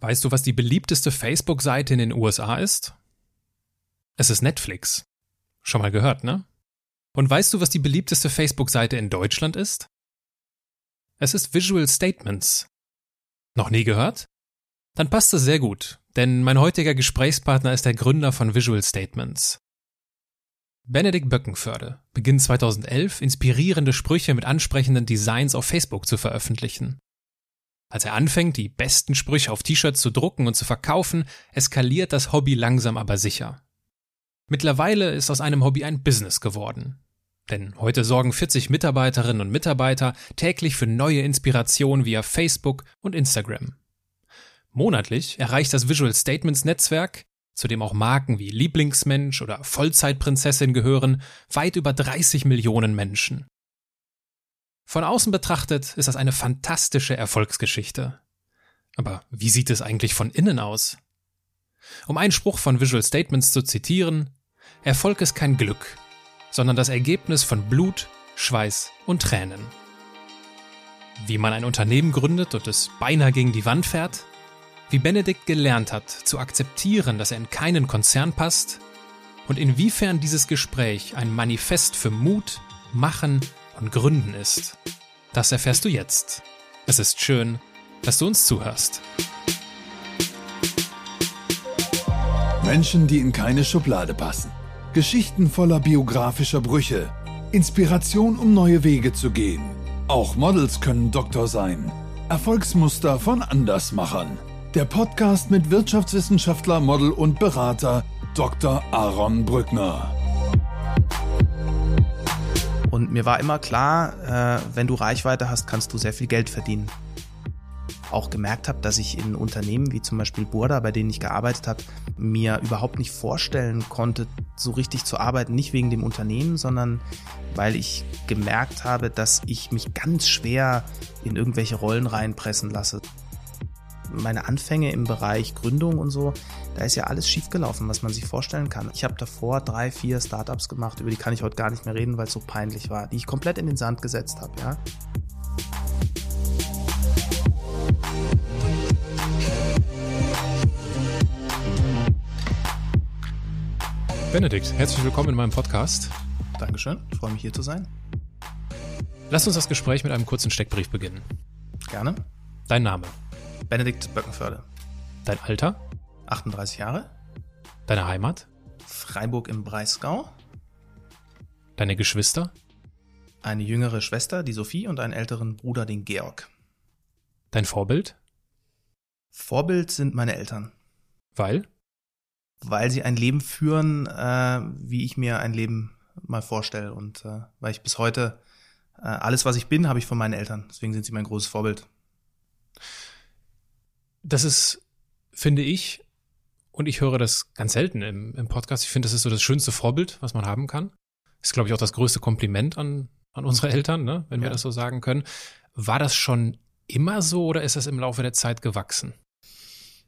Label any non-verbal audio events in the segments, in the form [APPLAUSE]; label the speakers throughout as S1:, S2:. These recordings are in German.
S1: Weißt du, was die beliebteste Facebook-Seite in den USA ist? Es ist Netflix. Schon mal gehört, ne? Und weißt du, was die beliebteste Facebook-Seite in Deutschland ist? Es ist Visual Statements. Noch nie gehört? Dann passt es sehr gut, denn mein heutiger Gesprächspartner ist der Gründer von Visual Statements. Benedikt Böckenförde beginnt 2011 inspirierende Sprüche mit ansprechenden Designs auf Facebook zu veröffentlichen. Als er anfängt, die besten Sprüche auf T-Shirts zu drucken und zu verkaufen, eskaliert das Hobby langsam aber sicher. Mittlerweile ist aus einem Hobby ein Business geworden. Denn heute sorgen 40 Mitarbeiterinnen und Mitarbeiter täglich für neue Inspiration via Facebook und Instagram. Monatlich erreicht das Visual Statements Netzwerk zu dem auch Marken wie Lieblingsmensch oder Vollzeitprinzessin gehören, weit über 30 Millionen Menschen. Von außen betrachtet ist das eine fantastische Erfolgsgeschichte. Aber wie sieht es eigentlich von innen aus? Um einen Spruch von Visual Statements zu zitieren, Erfolg ist kein Glück, sondern das Ergebnis von Blut, Schweiß und Tränen. Wie man ein Unternehmen gründet und es beinahe gegen die Wand fährt, wie Benedikt gelernt hat, zu akzeptieren, dass er in keinen Konzern passt und inwiefern dieses Gespräch ein Manifest für Mut, Machen und Gründen ist. Das erfährst du jetzt. Es ist schön, dass du uns zuhörst.
S2: Menschen, die in keine Schublade passen. Geschichten voller biografischer Brüche. Inspiration, um neue Wege zu gehen. Auch Models können Doktor sein. Erfolgsmuster von Andersmachern. Der Podcast mit Wirtschaftswissenschaftler, Model und Berater Dr. Aaron Brückner.
S3: Und mir war immer klar, äh, wenn du Reichweite hast, kannst du sehr viel Geld verdienen. Auch gemerkt habe, dass ich in Unternehmen wie zum Beispiel Burda, bei denen ich gearbeitet habe, mir überhaupt nicht vorstellen konnte, so richtig zu arbeiten. Nicht wegen dem Unternehmen, sondern weil ich gemerkt habe, dass ich mich ganz schwer in irgendwelche Rollen reinpressen lasse meine Anfänge im Bereich Gründung und so, da ist ja alles schiefgelaufen, was man sich vorstellen kann. Ich habe davor drei, vier Startups gemacht, über die kann ich heute gar nicht mehr reden, weil es so peinlich war, die ich komplett in den Sand gesetzt habe, ja.
S1: Benedikt, herzlich willkommen in meinem Podcast.
S3: Dankeschön, ich freue mich hier zu sein.
S1: Lass uns das Gespräch mit einem kurzen Steckbrief beginnen.
S3: Gerne.
S1: Dein Name?
S3: Benedikt Böckenförde.
S1: Dein Alter?
S3: 38 Jahre.
S1: Deine Heimat?
S3: Freiburg im Breisgau.
S1: Deine Geschwister?
S3: Eine jüngere Schwester, die Sophie, und einen älteren Bruder, den Georg.
S1: Dein Vorbild?
S3: Vorbild sind meine Eltern.
S1: Weil?
S3: Weil sie ein Leben führen, äh, wie ich mir ein Leben mal vorstelle. Und äh, weil ich bis heute äh, alles, was ich bin, habe ich von meinen Eltern. Deswegen sind sie mein großes Vorbild
S1: das ist, finde ich, und ich höre das ganz selten im, im Podcast, ich finde, das ist so das schönste Vorbild, was man haben kann. Ist, glaube ich, auch das größte Kompliment an, an unsere Eltern, ne? wenn ja. wir das so sagen können. War das schon immer so oder ist das im Laufe der Zeit gewachsen?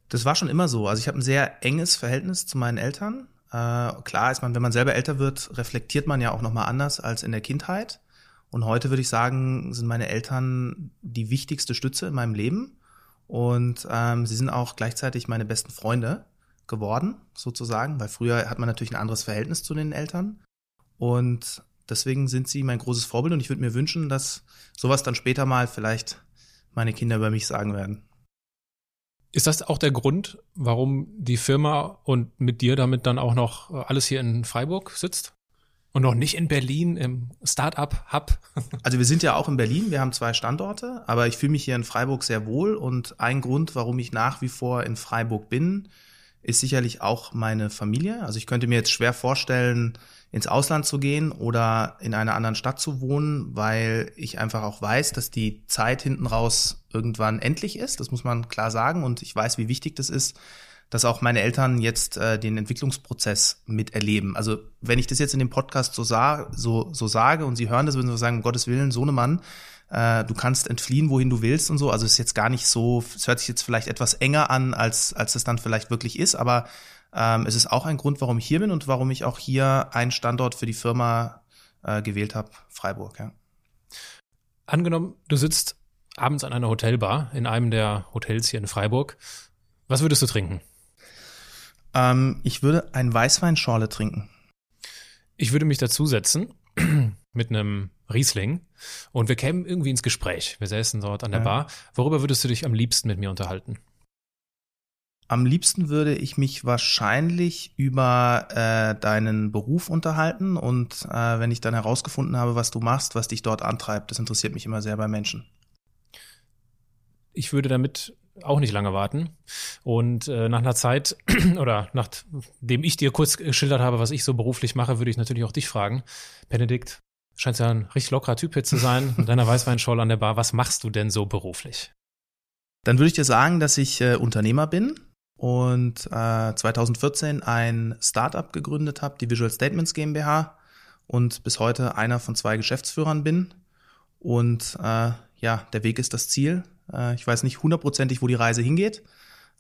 S3: Das war schon immer so. Also ich habe ein sehr enges Verhältnis zu meinen Eltern. Äh, klar ist man, wenn man selber älter wird, reflektiert man ja auch nochmal anders als in der Kindheit. Und heute würde ich sagen, sind meine Eltern die wichtigste Stütze in meinem Leben. Und ähm, sie sind auch gleichzeitig meine besten Freunde geworden, sozusagen, weil früher hat man natürlich ein anderes Verhältnis zu den Eltern. Und deswegen sind sie mein großes Vorbild und ich würde mir wünschen, dass sowas dann später mal vielleicht meine Kinder über mich sagen werden.
S1: Ist das auch der Grund, warum die Firma und mit dir damit dann auch noch alles hier in Freiburg sitzt? Und noch nicht in Berlin im Startup-Hub? [LAUGHS]
S3: Also wir sind ja auch in Berlin, wir haben zwei Standorte, aber ich fühle mich hier in Freiburg sehr wohl und ein Grund, warum ich nach wie vor in Freiburg bin, ist sicherlich auch meine Familie. Also ich könnte mir jetzt schwer vorstellen, ins Ausland zu gehen oder in einer anderen Stadt zu wohnen, weil ich einfach auch weiß, dass die Zeit hinten raus irgendwann endlich ist. Das muss man klar sagen und ich weiß, wie wichtig das ist, dass auch meine Eltern jetzt äh, den Entwicklungsprozess miterleben. Also wenn ich das jetzt in dem Podcast so, sa so, so sage und sie hören das, würden sie sagen, um Gottes Willen, Sohnemann, äh, du kannst entfliehen, wohin du willst und so. Also es ist jetzt gar nicht so, es hört sich jetzt vielleicht etwas enger an, als, als es dann vielleicht wirklich ist, aber ähm, es ist auch ein Grund, warum ich hier bin und warum ich auch hier einen Standort für die Firma äh, gewählt habe, Freiburg. Ja.
S1: Angenommen, du sitzt abends an einer Hotelbar in einem der Hotels hier in Freiburg Was würdest du trinken?
S3: Ähm, ich würde ein Weißweinschorle trinken.
S1: Ich würde mich dazusetzen [CLEARS THROAT] mit einem Riesling und wir kämen irgendwie ins Gespräch. Wir säßen dort an der
S3: Ja.
S1: Bar. Worüber würdest du dich am liebsten mit mir unterhalten?
S3: Am liebsten würde ich mich wahrscheinlich über äh, deinen Beruf unterhalten und äh, wenn ich dann herausgefunden habe, was du machst, was dich dort antreibt, das interessiert mich immer sehr bei Menschen.
S1: Ich würde damit auch nicht lange warten. Und äh, nach einer Zeit [CLEARS THROAT] oder nachdem ich dir kurz geschildert habe, was ich so beruflich mache, würde ich natürlich auch dich fragen. Benedikt, scheint ja ein richtig lockerer Typ hier zu sein, mit [LAUGHS] deiner Weißweinschorle an der Bar. Was machst du denn so beruflich?
S3: Dann würde ich dir sagen, dass ich äh, Unternehmer bin und äh, 2014 ein Startup gegründet habe, die Visual Statements GmbH und bis heute einer von zwei Geschäftsführern bin. Und äh, ja, der Weg ist das Ziel. Äh, ich weiß nicht hundertprozentig, wo die Reise hingeht,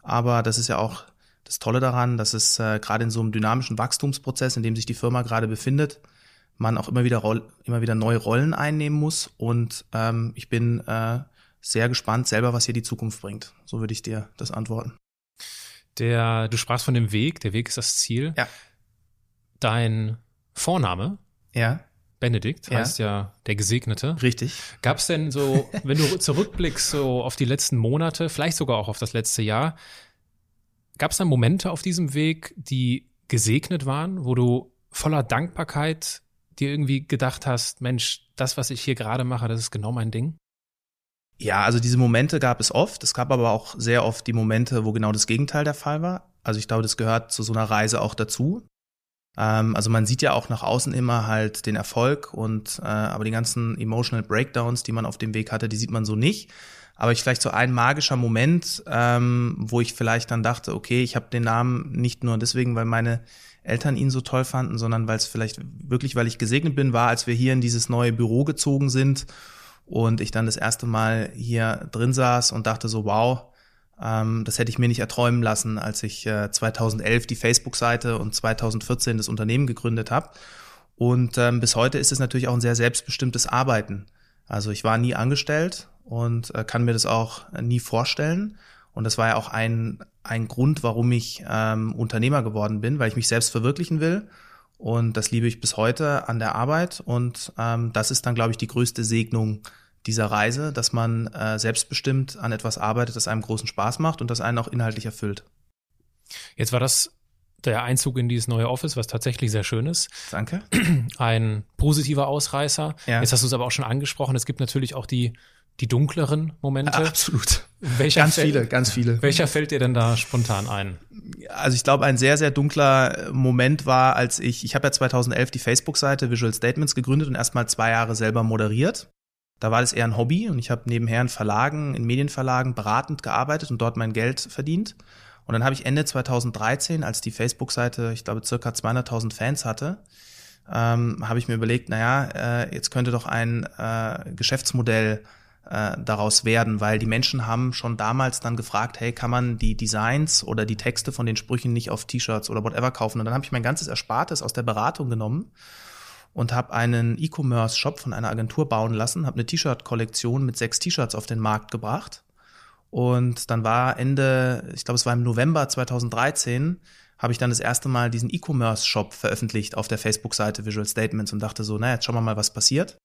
S3: aber das ist ja auch das Tolle daran, dass es äh, gerade in so einem dynamischen Wachstumsprozess, in dem sich die Firma gerade befindet, man auch immer wieder, immer wieder neue Rollen einnehmen muss. Und ähm, ich bin äh, sehr gespannt selber, was hier die Zukunft bringt. So würde ich dir das antworten.
S1: Der, du sprachst von dem Weg, der Weg ist das Ziel.
S3: Ja.
S1: Dein Vorname,
S3: Ja,
S1: Benedikt, heißt ja der Gesegnete.
S3: richtig.
S1: Gab es denn so, [LAUGHS] wenn du zurückblickst so auf die letzten Monate, vielleicht sogar auch auf das letzte Jahr, gab es dann Momente auf diesem Weg, die gesegnet waren, wo du voller Dankbarkeit dir irgendwie gedacht hast, Mensch, das, was ich hier gerade mache, das ist genau mein Ding?
S3: Ja, also diese Momente gab es oft. Es gab aber auch sehr oft die Momente, wo genau das Gegenteil der Fall war. Also ich glaube, das gehört zu so einer Reise auch dazu. Ähm, also man sieht ja auch nach außen immer halt den Erfolg und äh, aber die ganzen emotional Breakdowns, die man auf dem Weg hatte, die sieht man so nicht. Aber ich vielleicht so ein magischer Moment, ähm, wo ich vielleicht dann dachte, okay, ich habe den Namen nicht nur deswegen, weil meine Eltern ihn so toll fanden, sondern weil es vielleicht wirklich, weil ich gesegnet bin, war, als wir hier in dieses neue Büro gezogen sind und ich dann das erste Mal hier drin saß und dachte so, wow, ähm, das hätte ich mir nicht erträumen lassen, als ich äh, 2011 die Facebook-Seite und 2014 das Unternehmen gegründet habe. Und ähm, bis heute ist es natürlich auch ein sehr selbstbestimmtes Arbeiten. Also ich war nie angestellt und äh, kann mir das auch nie vorstellen. Und das war ja auch ein, ein Grund, warum ich ähm, Unternehmer geworden bin, weil ich mich selbst verwirklichen will. Und das liebe ich bis heute an der Arbeit. Und ähm, das ist dann, glaube ich, die größte Segnung dieser Reise, dass man äh, selbstbestimmt an etwas arbeitet, das einem großen Spaß macht und das einen auch inhaltlich erfüllt.
S1: Jetzt war das der Einzug in dieses neue Office, was tatsächlich sehr schön ist.
S3: Danke. [CLEARS THROAT]
S1: Ein positiver Ausreißer.
S3: Ja.
S1: Jetzt hast du es aber auch schon angesprochen. Es gibt natürlich auch die, die dunkleren Momente. [LAUGHS]
S3: Absolut.
S1: Welcher
S3: Ganz
S1: fällt-
S3: viele, ganz viele.
S1: Welcher fällt dir denn da spontan ein?
S3: Also ich glaube, ein sehr, sehr dunkler Moment war, als ich, ich habe ja 2011 die Facebook-Seite Visual Statements gegründet und erstmal zwei Jahre selber moderiert. Da war das eher ein Hobby und ich habe nebenher in Verlagen, in Medienverlagen beratend gearbeitet und dort mein Geld verdient. Und dann habe ich Ende 2013, als die Facebook-Seite, ich glaube, circa 200.000 Fans hatte, ähm, habe ich mir überlegt, naja, äh, jetzt könnte doch ein äh, Geschäftsmodell äh, daraus werden, weil die Menschen haben schon damals dann gefragt, hey, kann man die Designs oder die Texte von den Sprüchen nicht auf T-Shirts oder whatever kaufen? Und dann habe ich mein ganzes Erspartes aus der Beratung genommen und habe einen E-Commerce-Shop von einer Agentur bauen lassen, habe eine T-Shirt-Kollektion mit sechs T-Shirts auf den Markt gebracht. Und dann war Ende, ich glaube, es war im November 2013, habe ich dann das erste Mal diesen E-Commerce-Shop veröffentlicht auf der Facebook-Seite Visual Statements und dachte so, naja, jetzt schauen wir mal, was passiert.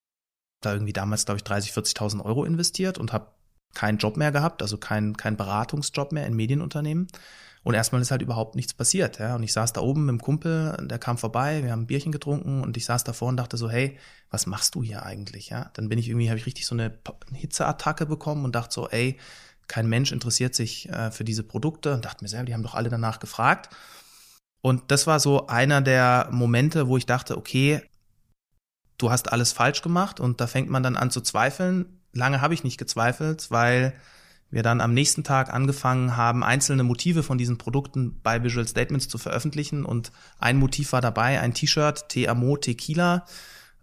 S3: Da irgendwie damals, glaube ich, 30, 40.000 Euro investiert und habe keinen Job mehr gehabt, also keinen kein Beratungsjob mehr in Medienunternehmen. Und erstmal ist halt überhaupt nichts passiert. Ja? Und ich saß da oben mit dem Kumpel, der kam vorbei, wir haben ein Bierchen getrunken und ich saß davor und dachte so, hey, was machst du hier eigentlich? Ja? Dann bin ich irgendwie, habe ich richtig so eine Hitzeattacke bekommen und dachte so, ey, kein Mensch interessiert sich äh, für diese Produkte und dachte mir selber, die haben doch alle danach gefragt. Und das war so einer der Momente, wo ich dachte, okay, du hast alles falsch gemacht und da fängt man dann an zu zweifeln. Lange habe ich nicht gezweifelt, weil wir dann am nächsten Tag angefangen haben, einzelne Motive von diesen Produkten bei Visual Statements zu veröffentlichen. Und ein Motiv war dabei, ein T-Shirt, Te-Amo Tequila,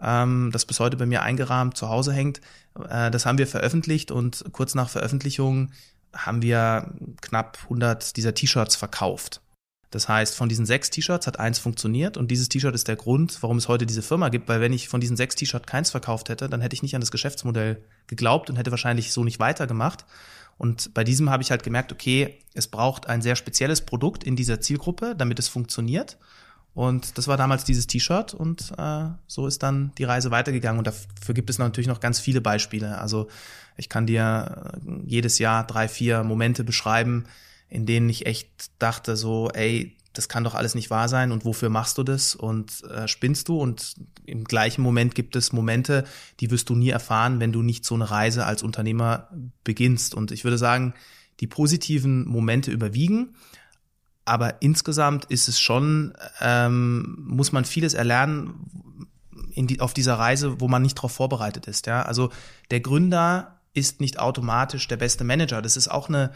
S3: ähm, das bis heute bei mir eingerahmt zu Hause hängt. Äh, das haben wir veröffentlicht und kurz nach Veröffentlichung haben wir knapp 100 dieser T-Shirts verkauft. Das heißt, von diesen sechs T-Shirts hat eins funktioniert und dieses T-Shirt ist der Grund, warum es heute diese Firma gibt, weil wenn ich von diesen sechs T-Shirts keins verkauft hätte, dann hätte ich nicht an das Geschäftsmodell geglaubt und hätte wahrscheinlich so nicht weitergemacht. Und bei diesem habe ich halt gemerkt, okay, es braucht ein sehr spezielles Produkt in dieser Zielgruppe, damit es funktioniert. Und das war damals dieses T-Shirt und äh, so ist dann die Reise weitergegangen. Und dafür gibt es natürlich noch ganz viele Beispiele. Also ich kann dir äh, jedes Jahr drei, vier Momente beschreiben, in denen ich echt dachte, so, ey, das kann doch alles nicht wahr sein und wofür machst du das und äh, spinnst du und im gleichen Moment gibt es Momente, die wirst du nie erfahren, wenn du nicht so eine Reise als Unternehmer beginnst und ich würde sagen, die positiven Momente überwiegen, aber insgesamt ist es schon, ähm, muss man vieles erlernen in die, auf dieser Reise, wo man nicht darauf vorbereitet ist. Ja? Also der Gründer ist nicht automatisch der beste Manager. Das ist auch eine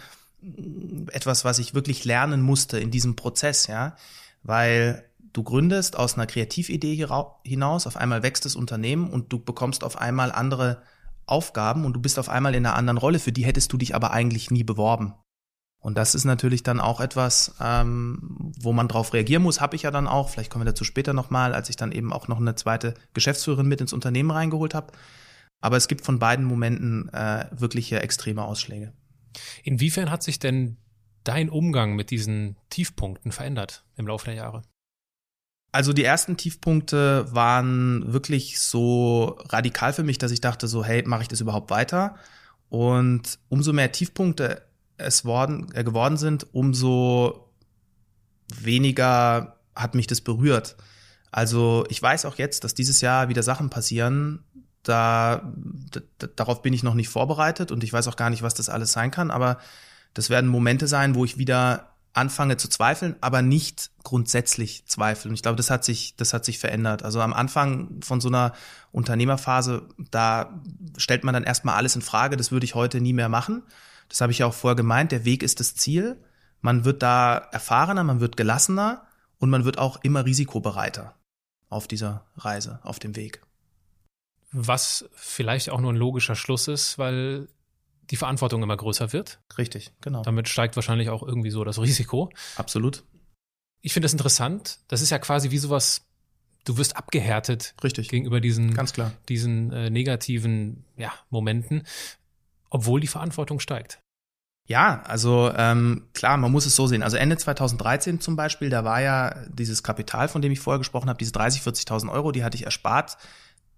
S3: etwas, was ich wirklich lernen musste in diesem Prozess, ja, weil du gründest aus einer Kreatividee hinaus, auf einmal wächst das Unternehmen und du bekommst auf einmal andere Aufgaben und du bist auf einmal in einer anderen Rolle, für die hättest du dich aber eigentlich nie beworben. Und das ist natürlich dann auch etwas, ähm, wo man drauf reagieren muss, habe ich ja dann auch, vielleicht kommen wir dazu später nochmal, als ich dann eben auch noch eine zweite Geschäftsführerin mit ins Unternehmen reingeholt habe. Aber es gibt von beiden Momenten äh, wirkliche extreme Ausschläge.
S1: Inwiefern hat sich denn dein Umgang mit diesen Tiefpunkten verändert im Laufe der Jahre?
S3: Also die ersten Tiefpunkte waren wirklich so radikal für mich, dass ich dachte so, hey, mache ich das überhaupt weiter? Und umso mehr Tiefpunkte es worden, äh, geworden sind, umso weniger hat mich das berührt. Also ich weiß auch jetzt, dass dieses Jahr wieder Sachen passieren, da, da, darauf bin ich noch nicht vorbereitet und ich weiß auch gar nicht, was das alles sein kann, aber das werden Momente sein, wo ich wieder anfange zu zweifeln, aber nicht grundsätzlich zweifeln. Und ich glaube, das hat sich, das hat sich verändert. Also am Anfang von so einer Unternehmerphase, da stellt man dann erstmal alles in Frage. Das würde ich heute nie mehr machen. Das habe ich ja auch vorher gemeint. Der Weg ist das Ziel. Man wird da erfahrener, man wird gelassener und man wird auch immer risikobereiter auf dieser Reise, auf dem Weg.
S1: Was vielleicht auch nur ein logischer Schluss ist, weil die Verantwortung immer größer wird.
S3: Richtig, genau.
S1: Damit steigt wahrscheinlich auch irgendwie so das Risiko.
S3: Absolut.
S1: Ich finde das interessant. Das ist ja quasi wie sowas, du wirst abgehärtet
S3: Richtig.
S1: gegenüber diesen,
S3: Ganz klar.
S1: diesen äh, negativen ja, Momenten, obwohl die Verantwortung steigt.
S3: Ja, also ähm, klar, man muss es so sehen. Also Ende 2013 zum Beispiel, da war ja dieses Kapital, von dem ich vorher gesprochen habe, diese 30, 40.000 Euro, die hatte ich erspart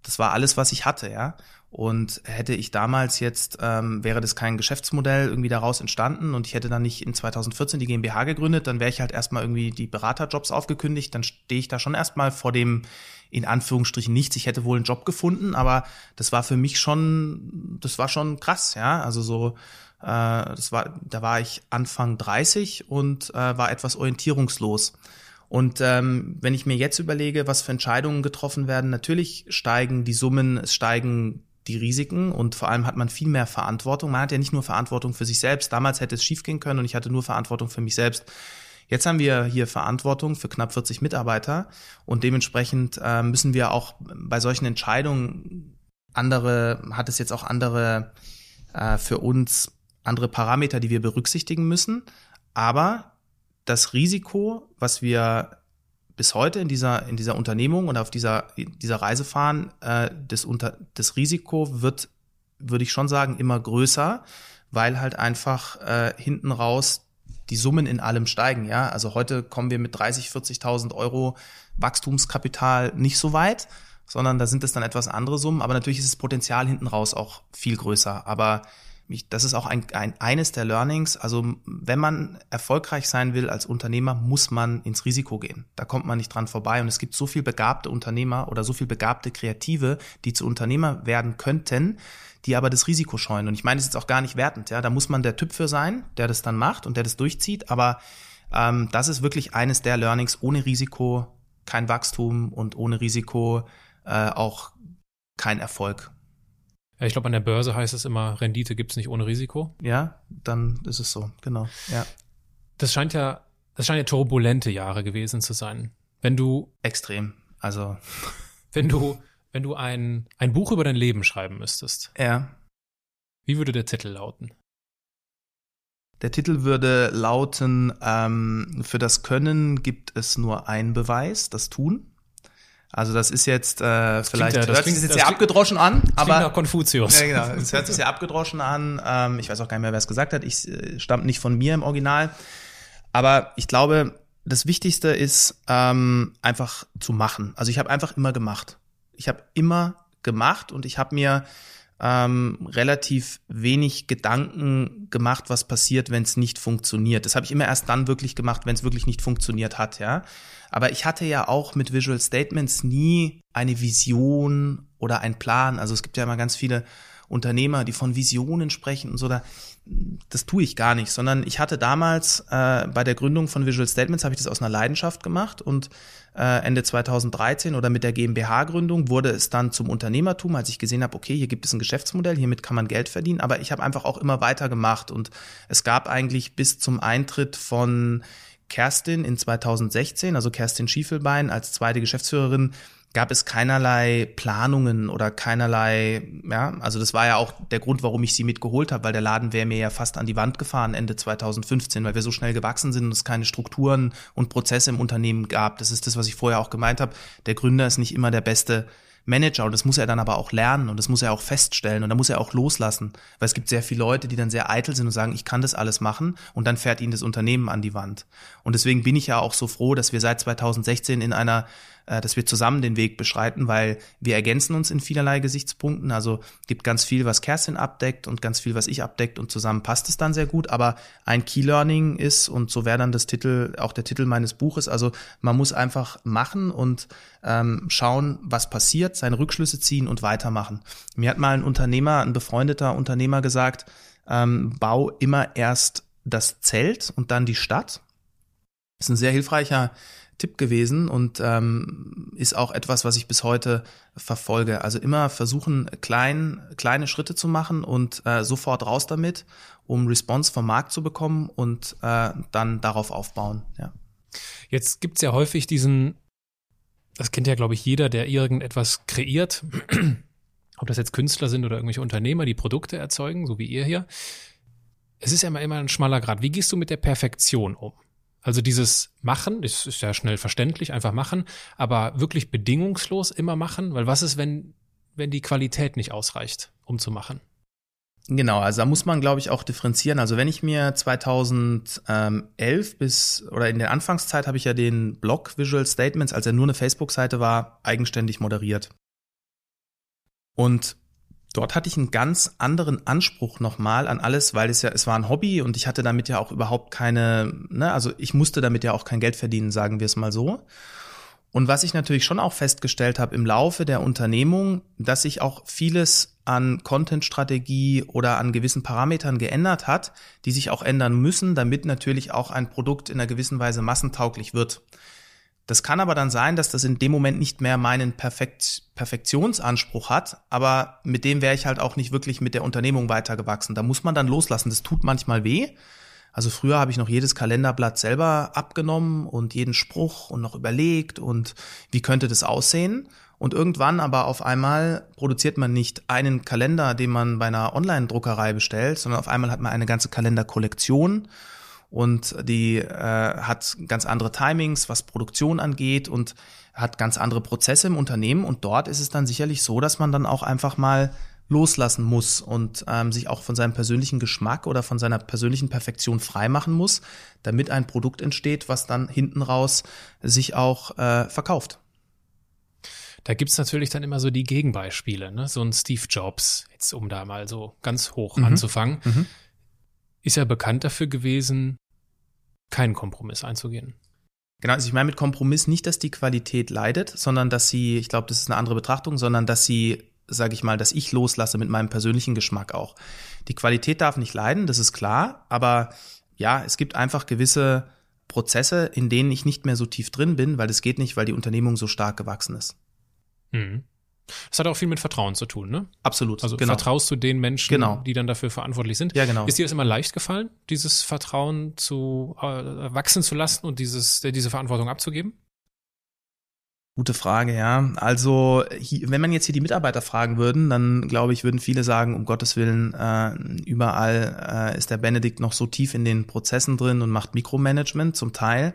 S3: das war alles, was ich hatte, ja. Und hätte ich damals jetzt, ähm, wäre das kein Geschäftsmodell irgendwie daraus entstanden und ich hätte dann nicht in 2014 die GmbH gegründet, dann wäre ich halt erstmal irgendwie die Beraterjobs aufgekündigt, dann stehe ich da schon erstmal vor dem, in Anführungsstrichen nichts. Ich hätte wohl einen Job gefunden, aber das war für mich schon, das war schon krass, ja. Also so, äh, das war, da war ich Anfang 30 und äh, war etwas orientierungslos. Und ähm, wenn ich mir jetzt überlege, was für Entscheidungen getroffen werden, natürlich steigen die Summen, es steigen die Risiken und vor allem hat man viel mehr Verantwortung. Man hat ja nicht nur Verantwortung für sich selbst. Damals hätte es schiefgehen können und ich hatte nur Verantwortung für mich selbst. Jetzt haben wir hier Verantwortung für knapp 40 Mitarbeiter und dementsprechend äh, müssen wir auch bei solchen Entscheidungen andere, hat es jetzt auch andere äh, für uns andere Parameter, die wir berücksichtigen müssen. Aber das Risiko, was wir bis heute in dieser, in dieser Unternehmung oder auf dieser, dieser Reise fahren, äh, das, unter, das Risiko wird, würde ich schon sagen, immer größer, weil halt einfach äh, hinten raus die Summen in allem steigen. Ja, also heute kommen wir mit 30, 40.000 Euro Wachstumskapital nicht so weit, sondern da sind es dann etwas andere Summen. Aber natürlich ist das Potenzial hinten raus auch viel größer. Aber ich, das ist auch ein, ein, eines der Learnings. Also wenn man erfolgreich sein will als Unternehmer, muss man ins Risiko gehen. Da kommt man nicht dran vorbei. Und es gibt so viel begabte Unternehmer oder so viel begabte Kreative, die zu Unternehmer werden könnten, die aber das Risiko scheuen. Und ich meine das jetzt auch gar nicht wertend. Ja, da muss man der Typ für sein, der das dann macht und der das durchzieht. Aber ähm, das ist wirklich eines der Learnings. Ohne Risiko kein Wachstum und ohne Risiko äh, auch kein Erfolg.
S1: Ja, ich glaube, an der Börse heißt es immer, Rendite gibt's nicht ohne Risiko.
S3: Ja, dann ist es so, genau. Ja.
S1: Das scheint ja, das scheint ja turbulente Jahre gewesen zu sein. Wenn du.
S3: Extrem. Also. [LAUGHS]
S1: Wenn du, wenn du ein, ein Buch über dein Leben schreiben müsstest.
S3: Ja.
S1: Wie würde der Titel lauten?
S3: Der Titel würde lauten, ähm, für das Können gibt es nur einen Beweis, das Tun. Also das ist jetzt äh, vielleicht
S1: ja- das
S3: hört
S1: klingt-
S3: sich jetzt
S1: das
S3: sehr
S1: klingt-
S3: abgedroschen an,
S1: Klingt
S3: aber
S1: nach Konfuzius.
S3: ja, genau. Es hört sich sehr abgedroschen an. Ähm, ich weiß auch gar nicht mehr, wer es gesagt hat. Ich äh, stammt nicht von mir im Original. Aber ich glaube, das Wichtigste ist ähm, einfach zu machen. Also ich habe einfach immer gemacht. Ich habe immer gemacht und ich habe mir ähm, relativ wenig Gedanken gemacht, was passiert, wenn es nicht funktioniert. Das habe ich immer erst dann wirklich gemacht, wenn es wirklich nicht funktioniert hat, ja. Aber ich hatte ja auch mit Visual Statements nie eine Vision oder einen Plan. Also es gibt ja immer ganz viele Unternehmer, die von Visionen sprechen und so. Da, das tue ich gar nicht, sondern ich hatte damals äh, bei der Gründung von Visual Statements habe ich das aus einer Leidenschaft gemacht und Ende 2013 oder mit der GmbH-Gründung wurde es dann zum Unternehmertum, als ich gesehen habe, okay, hier gibt es ein Geschäftsmodell, hiermit kann man Geld verdienen, aber ich habe einfach auch immer weiter gemacht und es gab eigentlich bis zum Eintritt von Kerstin in 2016, also Kerstin Schiefelbein als zweite Geschäftsführerin, gab es keinerlei Planungen oder keinerlei, ja, also das war ja auch der Grund, warum ich sie mitgeholt habe, weil der Laden wäre mir ja fast an die Wand gefahren Ende 2015, weil wir so schnell gewachsen sind und es keine Strukturen und Prozesse im Unternehmen gab. Das ist das, was ich vorher auch gemeint habe. Der Gründer ist nicht immer der beste Manager und das muss er dann aber auch lernen und das muss er auch feststellen und da muss er auch loslassen, weil es gibt sehr viele Leute, die dann sehr eitel sind und sagen, ich kann das alles machen und dann fährt ihnen das Unternehmen an die Wand. Und deswegen bin ich ja auch so froh, dass wir seit 2016 in einer äh, dass wir zusammen den Weg beschreiten, weil wir ergänzen uns in vielerlei Gesichtspunkten. Also gibt ganz viel, was Kerstin abdeckt und ganz viel, was ich abdeckt und zusammen passt es dann sehr gut. Aber ein Key Learning ist, und so wäre dann das Titel, auch der Titel meines Buches, also man muss einfach machen und ähm, schauen, was passiert, seine Rückschlüsse ziehen und weitermachen. Mir hat mal ein Unternehmer, ein befreundeter Unternehmer gesagt, ähm, bau immer erst das Zelt und dann die Stadt. Das ist ein sehr hilfreicher Tipp gewesen und ähm, ist auch etwas, was ich bis heute verfolge. Also immer versuchen, klein, kleine Schritte zu machen und äh, sofort raus damit, um Response vom Markt zu bekommen und äh, dann darauf aufbauen. Ja.
S1: Jetzt gibt's ja häufig diesen, das kennt ja, glaube ich, jeder, der irgendetwas kreiert, ob das jetzt Künstler sind oder irgendwelche Unternehmer, die Produkte erzeugen, so wie ihr hier. Es ist ja immer, immer ein schmaler Grad. Wie gehst du mit der Perfektion um? Also dieses Machen, das ist ja schnell verständlich, einfach machen, aber wirklich bedingungslos immer machen, weil was ist, wenn, wenn die Qualität nicht ausreicht, um zu machen?
S3: Genau, also da muss man, glaube ich, auch differenzieren. Also wenn ich mir 2011 bis oder in der Anfangszeit habe ich ja den Blog Visual Statements, als er nur eine Facebook-Seite war, eigenständig moderiert. Und dort hatte ich einen ganz anderen Anspruch nochmal an alles, weil es ja, es war ein Hobby und ich hatte damit ja auch überhaupt keine, ne, also ich musste damit ja auch kein Geld verdienen, sagen wir es mal so. Und was ich natürlich schon auch festgestellt habe im Laufe der Unternehmung, dass sich auch vieles an Content-Strategie oder an gewissen Parametern geändert hat, die sich auch ändern müssen, damit natürlich auch ein Produkt in einer gewissen Weise massentauglich wird. Das kann aber dann sein, dass das in dem Moment nicht mehr meinen Perfekt Perfektionsanspruch hat, aber mit dem wäre ich halt auch nicht wirklich mit der Unternehmung weitergewachsen. Da muss man dann loslassen. Das tut manchmal weh. Also früher habe ich noch jedes Kalenderblatt selber abgenommen und jeden Spruch und noch überlegt und wie könnte das aussehen. Und irgendwann aber auf einmal produziert man nicht einen Kalender, den man bei einer Online-Druckerei bestellt, sondern auf einmal hat man eine ganze Kalenderkollektion und die äh, hat ganz andere Timings, was Produktion angeht und hat ganz andere Prozesse im Unternehmen. Und dort ist es dann sicherlich so, dass man dann auch einfach mal loslassen muss und ähm, sich auch von seinem persönlichen Geschmack oder von seiner persönlichen Perfektion freimachen muss, damit ein Produkt entsteht, was dann hinten raus sich auch äh, verkauft.
S1: Da gibt's natürlich dann immer so die Gegenbeispiele, ne? So ein Steve Jobs, jetzt um da mal so ganz hoch
S3: Mhm.
S1: anzufangen,
S3: Mhm.
S1: Ist ja bekannt dafür gewesen, keinen Kompromiss einzugehen.
S3: Genau, also ich meine mit Kompromiss nicht, dass die Qualität leidet, sondern dass sie, ich glaube, das ist eine andere Betrachtung, sondern dass sie, sage ich mal, dass ich loslasse mit meinem persönlichen Geschmack auch. Die Qualität darf nicht leiden, das ist klar, aber ja, es gibt einfach gewisse Prozesse, in denen ich nicht mehr so tief drin bin, weil das geht nicht, weil die Unternehmung so stark gewachsen ist.
S1: Mhm. Das hat auch viel mit Vertrauen zu tun, ne?
S3: Absolut.
S1: Also
S3: genau.
S1: vertraust du den Menschen,
S3: Genau.
S1: die dann dafür verantwortlich sind.
S3: Ja, genau.
S1: Ist dir das immer leicht gefallen, dieses Vertrauen zu äh, wachsen zu lassen und dieses, äh, diese Verantwortung abzugeben?
S3: Gute Frage, ja. Also, wenn man jetzt hier die Mitarbeiter fragen würden, dann glaube ich, würden viele sagen, um Gottes Willen, äh, überall äh, ist der Benedikt noch so tief in den Prozessen drin und macht Mikromanagement zum Teil.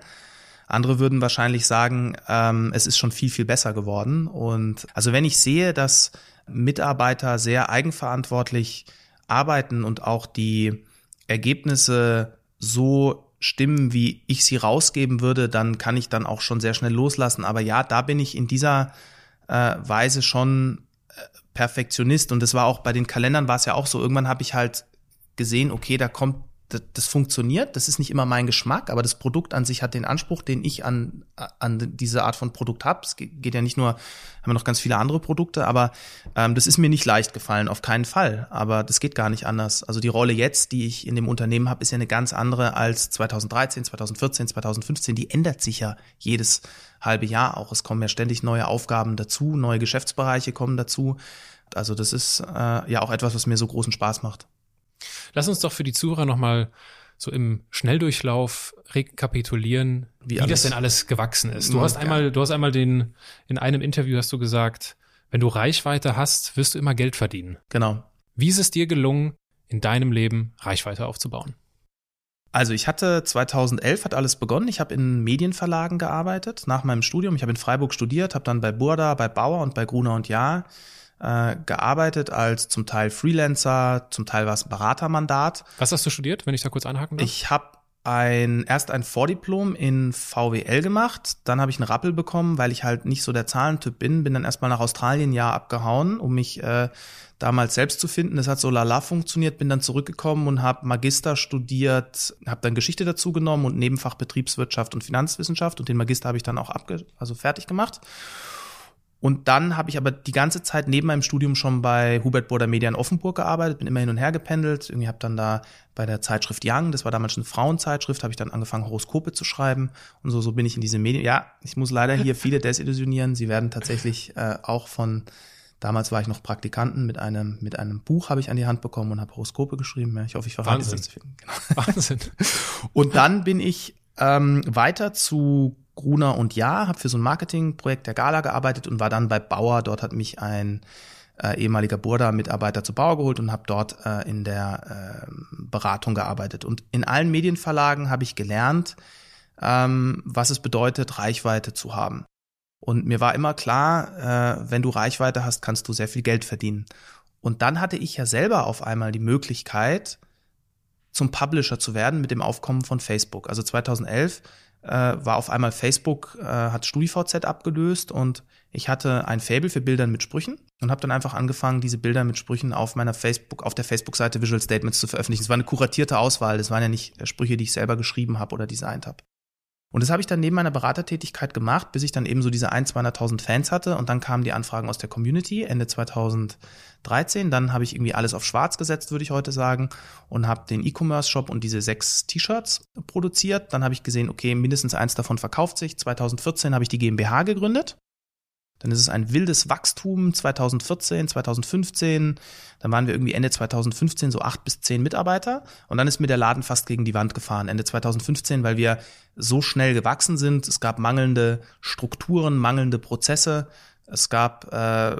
S3: Andere würden wahrscheinlich sagen, ähm, es ist schon viel, viel besser geworden. Und also wenn ich sehe, dass Mitarbeiter sehr eigenverantwortlich arbeiten und auch die Ergebnisse so stimmen, wie ich sie rausgeben würde, dann kann ich dann auch schon sehr schnell loslassen. Aber ja, da bin ich in dieser äh, Weise schon äh, Perfektionist. Und das war auch bei den Kalendern war es ja auch so. Irgendwann habe ich halt gesehen, okay, da kommt das, das funktioniert, das ist nicht immer mein Geschmack, aber das Produkt an sich hat den Anspruch, den ich an, an diese Art von Produkt habe. Es geht ja nicht nur, haben wir noch ganz viele andere Produkte, aber ähm, das ist mir nicht leicht gefallen, auf keinen Fall. Aber das geht gar nicht anders. Also die Rolle jetzt, die ich in dem Unternehmen habe, ist ja eine ganz andere als 2013, 2014, 2015. Die ändert sich ja jedes halbe Jahr auch. Es kommen ja ständig neue Aufgaben dazu, neue Geschäftsbereiche kommen dazu. Also das ist äh, ja auch etwas, was mir so großen Spaß macht.
S1: Lass uns doch für die Zuhörer nochmal so im Schnelldurchlauf rekapitulieren, wie, wie das denn alles gewachsen ist. Du hast einmal, du hast einmal den, in einem Interview hast du gesagt, wenn du Reichweite hast, wirst du immer Geld verdienen.
S3: Genau.
S1: Wie ist es dir gelungen, in deinem Leben Reichweite aufzubauen?
S3: Also ich hatte 2011 hat alles begonnen. Ich habe in Medienverlagen gearbeitet nach meinem Studium. Ich habe in Freiburg studiert, habe dann bei Burda, bei Bauer und bei Gruner und Jahr äh, gearbeitet als zum Teil Freelancer, zum Teil war es ein Beratermandat.
S1: Was hast du studiert, wenn ich da kurz einhaken darf?
S3: Ich habe ein, erst ein Vordiplom in VWL gemacht, dann habe ich einen Rappel bekommen, weil ich halt nicht so der Zahlentyp bin, bin dann erstmal nach Australien Jahr abgehauen, um mich äh, damals selbst zu finden. Das hat so lala funktioniert, bin dann zurückgekommen und habe Magister studiert, habe dann Geschichte dazu genommen und Nebenfach Betriebswirtschaft und Finanzwissenschaft und den Magister habe ich dann auch abge also fertig gemacht und dann habe ich aber die ganze Zeit neben meinem Studium schon bei Hubert Burda Media in Offenburg gearbeitet, bin immer hin und her gependelt. Irgendwie habe dann da bei der Zeitschrift Young, das war damals schon eine Frauenzeitschrift, habe ich dann angefangen, Horoskope zu schreiben. Und so, so bin ich in diese Medien. Ja, ich muss leider hier [LAUGHS] viele desillusionieren. Sie werden tatsächlich äh, auch von, damals war ich noch Praktikanten, mit einem, mit einem Buch habe ich an die Hand bekommen und habe Horoskope geschrieben. Ja, ich hoffe, ich verrate Wahnsinn.
S1: es nicht. Genau. Wahnsinn.
S3: und dann bin ich ähm, weiter zu Gruner und Ja, habe für so ein Marketingprojekt der Gala gearbeitet und war dann bei Bauer. Dort hat mich ein äh, ehemaliger Burda-Mitarbeiter zu Bauer geholt und habe dort äh, in der äh, Beratung gearbeitet. Und in allen Medienverlagen habe ich gelernt, ähm, was es bedeutet, Reichweite zu haben. Und mir war immer klar, äh, wenn du Reichweite hast, kannst du sehr viel Geld verdienen. Und dann hatte ich ja selber auf einmal die Möglichkeit, zum Publisher zu werden mit dem Aufkommen von Facebook. Also 2011 äh, war auf einmal Facebook, äh, hat StudiVZ abgelöst und ich hatte ein Fable für Bildern mit Sprüchen und habe dann einfach angefangen, diese Bilder mit Sprüchen auf meiner Facebook, auf der Facebook-Seite Visual Statements zu veröffentlichen. Es war eine kuratierte Auswahl, das waren ja nicht Sprüche, die ich selber geschrieben habe oder designt habe. Und das habe ich dann neben meiner Beratertätigkeit gemacht, bis ich dann eben so diese 1, 200.000 Fans hatte. Und dann kamen die Anfragen aus der Community Ende 2013. Dann habe ich irgendwie alles auf schwarz gesetzt, würde ich heute sagen, und habe den E-Commerce-Shop und diese sechs T-Shirts produziert. Dann habe ich gesehen, okay, mindestens eins davon verkauft sich. 2014 habe ich die GmbH gegründet dann ist es ein wildes Wachstum 2014, 2015. Dann waren wir irgendwie Ende 2015 so acht bis zehn Mitarbeiter. Und dann ist mir der Laden fast gegen die Wand gefahren. Ende 2015, weil wir so schnell gewachsen sind. Es gab mangelnde Strukturen, mangelnde Prozesse. Es gab äh,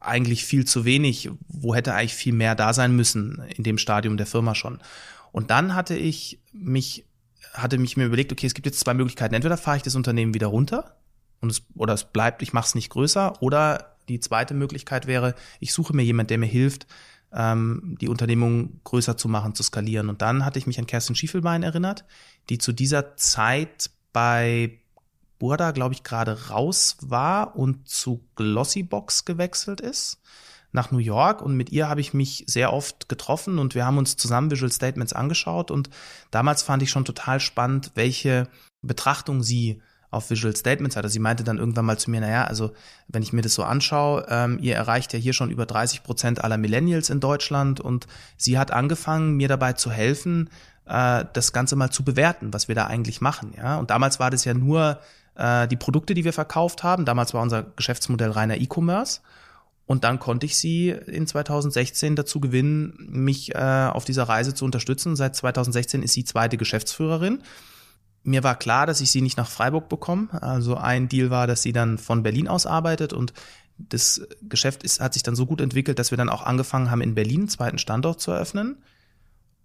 S3: eigentlich viel zu wenig, wo hätte eigentlich viel mehr da sein müssen in dem Stadium der Firma schon. Und dann hatte ich mich, hatte mich mir überlegt, okay, es gibt jetzt zwei Möglichkeiten. Entweder fahre ich das Unternehmen wieder runter, und es, oder es bleibt, ich mache es nicht größer. Oder die zweite Möglichkeit wäre, ich suche mir jemand, der mir hilft, ähm, die Unternehmung größer zu machen, zu skalieren. Und dann hatte ich mich an Kerstin Schiefelbein erinnert, die zu dieser Zeit bei Burda, glaube ich, gerade raus war und zu Glossybox gewechselt ist nach New York und mit ihr habe ich mich sehr oft getroffen und wir haben uns zusammen Visual Statements angeschaut und damals fand ich schon total spannend, welche Betrachtung sie auf Visual Statements hat. Also sie meinte dann irgendwann mal zu mir, naja, also wenn ich mir das so anschaue, ähm, ihr erreicht ja hier schon über 30 Prozent aller Millennials in Deutschland und sie hat angefangen, mir dabei zu helfen, äh, das Ganze mal zu bewerten, was wir da eigentlich machen. Ja, und damals war das ja nur äh, die Produkte, die wir verkauft haben. Damals war unser Geschäftsmodell reiner E-Commerce. Und dann konnte ich sie in 2016 dazu gewinnen, mich äh, auf dieser Reise zu unterstützen. Seit 2016 ist sie zweite Geschäftsführerin. Mir war klar, dass ich sie nicht nach Freiburg bekomme. Also ein Deal war, dass sie dann von Berlin aus arbeitet und das Geschäft ist, hat sich dann so gut entwickelt, dass wir dann auch angefangen haben, in Berlin einen zweiten Standort zu eröffnen.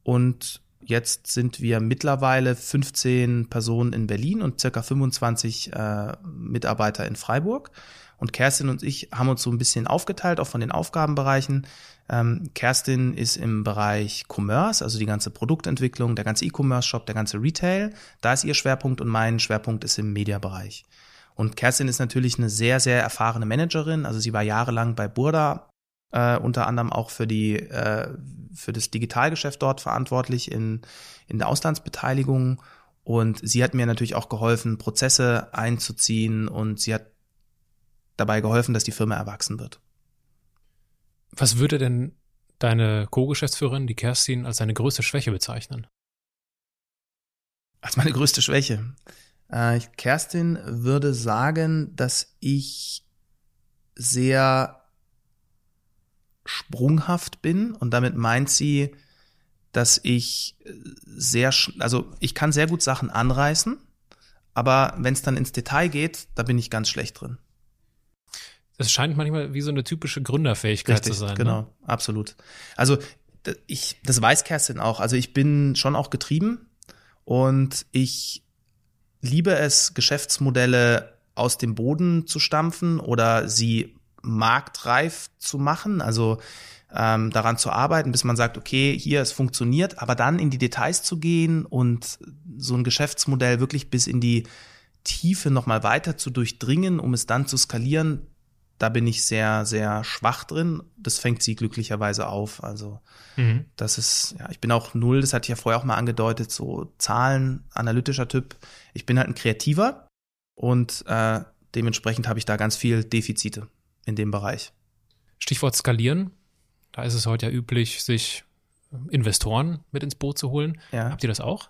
S3: Und Jetzt sind wir mittlerweile 15 Personen in Berlin und circa 25 äh, Mitarbeiter in Freiburg. Und Kerstin und ich haben uns so ein bisschen aufgeteilt, auch von den Aufgabenbereichen. Ähm, Kerstin ist im Bereich Commerce, also die ganze Produktentwicklung, der ganze E-Commerce-Shop, der ganze Retail. Da ist ihr Schwerpunkt und mein Schwerpunkt ist im Mediabereich. Und Kerstin ist natürlich eine sehr, sehr erfahrene Managerin. Also sie war jahrelang bei Burda, äh, unter anderem auch für die äh, für das Digitalgeschäft dort verantwortlich in, in der Auslandsbeteiligung. Und sie hat mir natürlich auch geholfen, Prozesse einzuziehen und sie hat dabei geholfen, dass die Firma erwachsen wird.
S1: Was würde denn deine Co-Geschäftsführerin, die Kerstin, als seine größte Schwäche bezeichnen?
S3: Als meine größte Schwäche. Äh, Kerstin würde sagen, dass ich sehr sprunghaft bin und damit meint sie, dass ich sehr, also ich kann sehr gut Sachen anreißen, aber wenn es dann ins Detail geht, da bin ich ganz schlecht drin.
S1: Das scheint manchmal wie so eine typische Gründerfähigkeit
S3: Richtig,
S1: zu sein.
S3: Genau,
S1: ne?
S3: absolut. Also ich, das weiß Kerstin auch. Also ich bin schon auch getrieben und ich liebe es, Geschäftsmodelle aus dem Boden zu stampfen oder sie marktreif zu machen, also ähm, daran zu arbeiten, bis man sagt, okay, hier es funktioniert, aber dann in die Details zu gehen und so ein Geschäftsmodell wirklich bis in die Tiefe nochmal weiter zu durchdringen, um es dann zu skalieren, da bin ich sehr, sehr schwach drin. Das fängt sie glücklicherweise auf. Also mhm. das ist, ja, ich bin auch null, das hatte ich ja vorher auch mal angedeutet, so Zahlen, analytischer Typ. Ich bin halt ein Kreativer und äh, dementsprechend habe ich da ganz viel Defizite in dem Bereich.
S1: Stichwort skalieren. Da ist es heute ja üblich, sich Investoren mit ins Boot zu holen. Ja. Habt ihr das auch?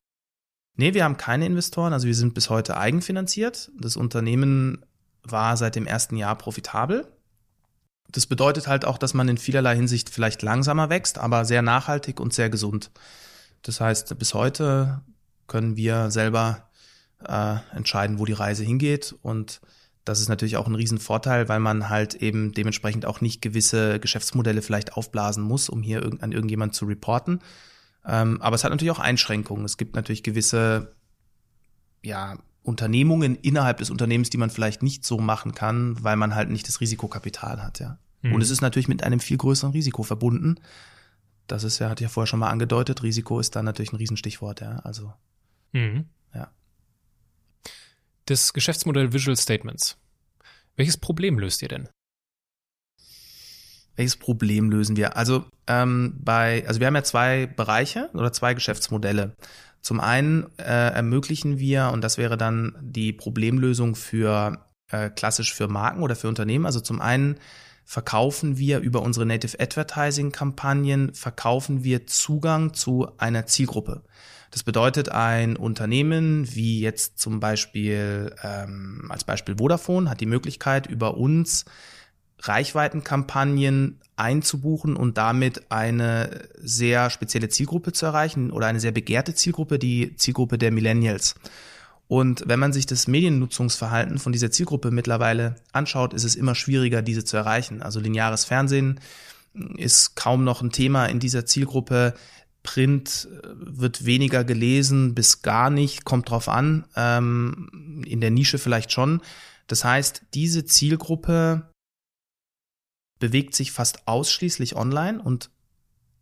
S3: Nee, wir haben keine Investoren. Also wir sind bis heute eigenfinanziert. Das Unternehmen war seit dem ersten Jahr profitabel. Das bedeutet halt auch, dass man in vielerlei Hinsicht vielleicht langsamer wächst, aber sehr nachhaltig und sehr gesund. Das heißt, bis heute können wir selber äh, entscheiden, wo die Reise hingeht und das ist natürlich auch ein Riesenvorteil, weil man halt eben dementsprechend auch nicht gewisse Geschäftsmodelle vielleicht aufblasen muss, um hier an irgendjemand zu reporten. Ähm, aber es hat natürlich auch Einschränkungen. Es gibt natürlich gewisse, ja, Unternehmungen innerhalb des Unternehmens, die man vielleicht nicht so machen kann, weil man halt nicht das Risikokapital hat, ja. Mhm. Und es ist natürlich mit einem viel größeren Risiko verbunden. Das ist ja, hatte ich ja vorher schon mal angedeutet, Risiko ist da natürlich ein Riesenstichwort, ja. Also, mhm. ja
S1: das Geschäftsmodell Visual Statements. Welches Problem löst ihr denn?
S3: Welches Problem lösen wir? Also ähm, bei, also wir haben ja zwei Bereiche oder zwei Geschäftsmodelle. Zum einen äh, ermöglichen wir, und das wäre dann die Problemlösung für äh, klassisch für Marken oder für Unternehmen. Also zum einen verkaufen wir über unsere Native Advertising Kampagnen, verkaufen wir Zugang zu einer Zielgruppe. Das bedeutet, ein Unternehmen wie jetzt zum Beispiel ähm, als Beispiel Vodafone hat die Möglichkeit, über uns Reichweitenkampagnen einzubuchen und damit eine sehr spezielle Zielgruppe zu erreichen oder eine sehr begehrte Zielgruppe, die Zielgruppe der Millennials. Und wenn man sich das Mediennutzungsverhalten von dieser Zielgruppe mittlerweile anschaut, ist es immer schwieriger, diese zu erreichen. Also lineares Fernsehen ist kaum noch ein Thema in dieser Zielgruppe. Print äh, wird weniger gelesen bis gar nicht, kommt drauf an, ähm, in der Nische vielleicht schon. Das heißt, diese Zielgruppe bewegt sich fast ausschließlich online und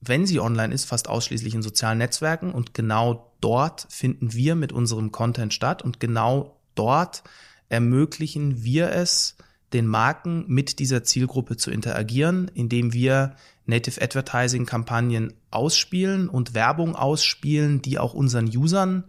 S3: wenn sie online ist, fast ausschließlich in sozialen Netzwerken und genau dort finden wir mit unserem Content statt und genau dort ermöglichen wir es, den Marken mit dieser Zielgruppe zu interagieren, indem wir Native Advertising Kampagnen ausspielen und Werbung ausspielen, die auch unseren Usern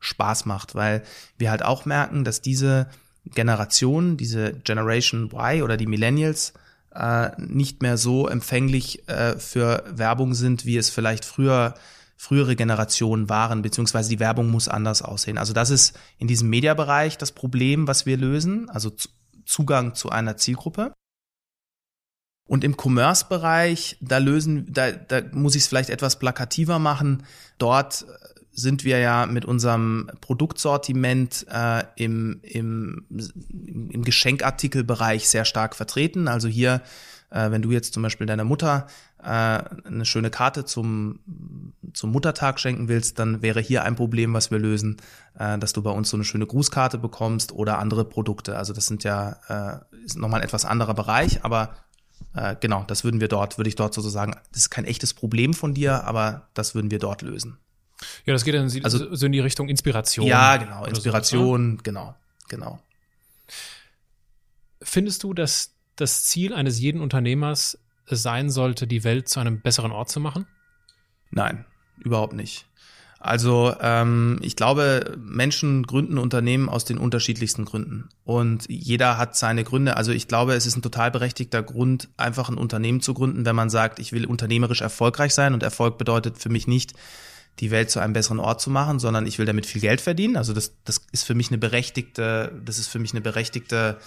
S3: Spaß macht, weil wir halt auch merken, dass diese Generation, diese Generation Y oder die Millennials äh, nicht mehr so empfänglich äh, für Werbung sind, wie es vielleicht früher frühere Generationen waren, beziehungsweise die Werbung muss anders aussehen. Also das ist in diesem Mediabereich das Problem, was wir lösen, also Zugang zu einer Zielgruppe. Und im Commerce-Bereich, da lösen, da, da muss ich es vielleicht etwas plakativer machen. Dort sind wir ja mit unserem Produktsortiment äh, im, im, im Geschenkartikelbereich sehr stark vertreten. Also hier, äh, wenn du jetzt zum Beispiel deiner Mutter äh, eine schöne Karte zum, zum Muttertag schenken willst, dann wäre hier ein Problem, was wir lösen, äh, dass du bei uns so eine schöne Grußkarte bekommst oder andere Produkte. Also das sind ja äh, ist nochmal ein etwas anderer Bereich, aber äh, genau, das würden wir dort, würde ich dort sozusagen, das ist kein echtes Problem von dir, aber das würden wir dort lösen.
S1: Ja, das geht dann also, so in die Richtung Inspiration.
S3: Ja, genau, Inspiration, so, genau, genau.
S1: Findest du, dass das Ziel eines jeden Unternehmers sein sollte, die Welt zu einem besseren Ort zu machen?
S3: Nein, überhaupt nicht. Also ähm, ich glaube, Menschen gründen Unternehmen aus den unterschiedlichsten Gründen. Und jeder hat seine Gründe. Also ich glaube, es ist ein total berechtigter Grund, einfach ein Unternehmen zu gründen, wenn man sagt, ich will unternehmerisch erfolgreich sein. Und Erfolg bedeutet für mich nicht, die Welt zu einem besseren Ort zu machen, sondern ich will damit viel Geld verdienen. Also das, das ist für mich eine berechtigte, das ist für mich eine berechtigte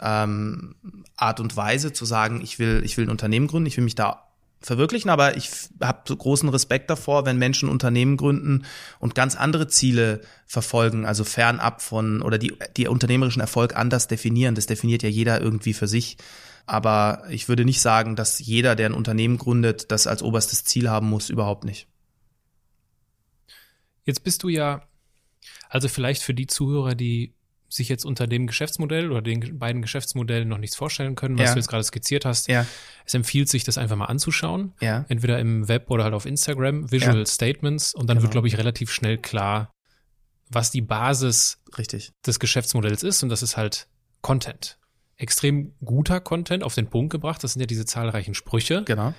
S3: ähm, Art und Weise zu sagen, ich will, ich will ein Unternehmen gründen, ich will mich da verwirklichen, aber ich habe großen Respekt davor, wenn Menschen Unternehmen gründen und ganz andere Ziele verfolgen, also fernab von oder die, die unternehmerischen Erfolg anders definieren. Das definiert ja jeder irgendwie für sich. Aber ich würde nicht sagen, dass jeder, der ein Unternehmen gründet, das als oberstes Ziel haben muss, überhaupt nicht.
S1: Jetzt bist du ja, also vielleicht für die Zuhörer, die sich jetzt unter dem Geschäftsmodell oder den beiden Geschäftsmodellen noch nichts vorstellen können, was ja. du jetzt gerade skizziert hast. Ja. Es empfiehlt sich, das einfach mal anzuschauen. Ja. Entweder im Web oder halt auf Instagram, Visual. Statements. Und dann genau. wird, glaube ich, relativ schnell klar, was die Basis
S3: Richtig.
S1: des Geschäftsmodells ist. Und das ist halt Content. Extrem guter Content auf den Punkt gebracht. Das sind ja diese zahlreichen Sprüche.
S3: Genau.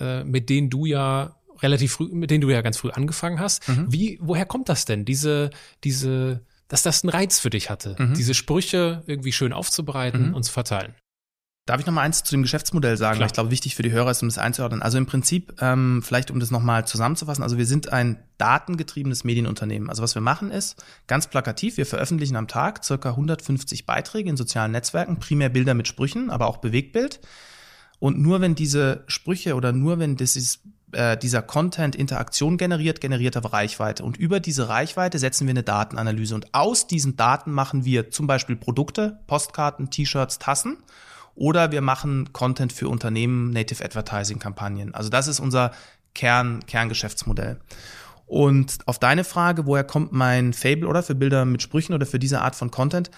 S1: Äh, mit denen du ja relativ früh, mit denen du ja ganz früh angefangen hast. Mhm. Wie, woher kommt das denn? Diese, diese, dass das einen Reiz für dich hatte, mhm. diese Sprüche irgendwie schön aufzubereiten mhm. und zu verteilen.
S3: Darf ich noch mal eins zu dem Geschäftsmodell sagen? Klar. Ich glaube, wichtig für die Hörer ist, um das einzuordnen. Also im Prinzip, ähm, vielleicht um das noch mal zusammenzufassen, also wir sind ein datengetriebenes Medienunternehmen. Also was wir machen ist, ganz plakativ, wir veröffentlichen am Tag circa 150 Beiträge in sozialen Netzwerken, primär Bilder mit Sprüchen, aber auch Bewegtbild. Und nur wenn diese Sprüche oder nur wenn dieses äh, dieser Content Interaktion generiert, generiert er Reichweite. Und über diese Reichweite setzen wir eine Datenanalyse. Und aus diesen Daten machen wir zum Beispiel Produkte, Postkarten, T-Shirts, Tassen. Oder wir machen Content für Unternehmen, Native Advertising Kampagnen. Also das ist unser Kern, Kerngeschäftsmodell. Und auf deine Frage, woher kommt mein Fable oder für Bilder mit Sprüchen oder für diese Art von Content?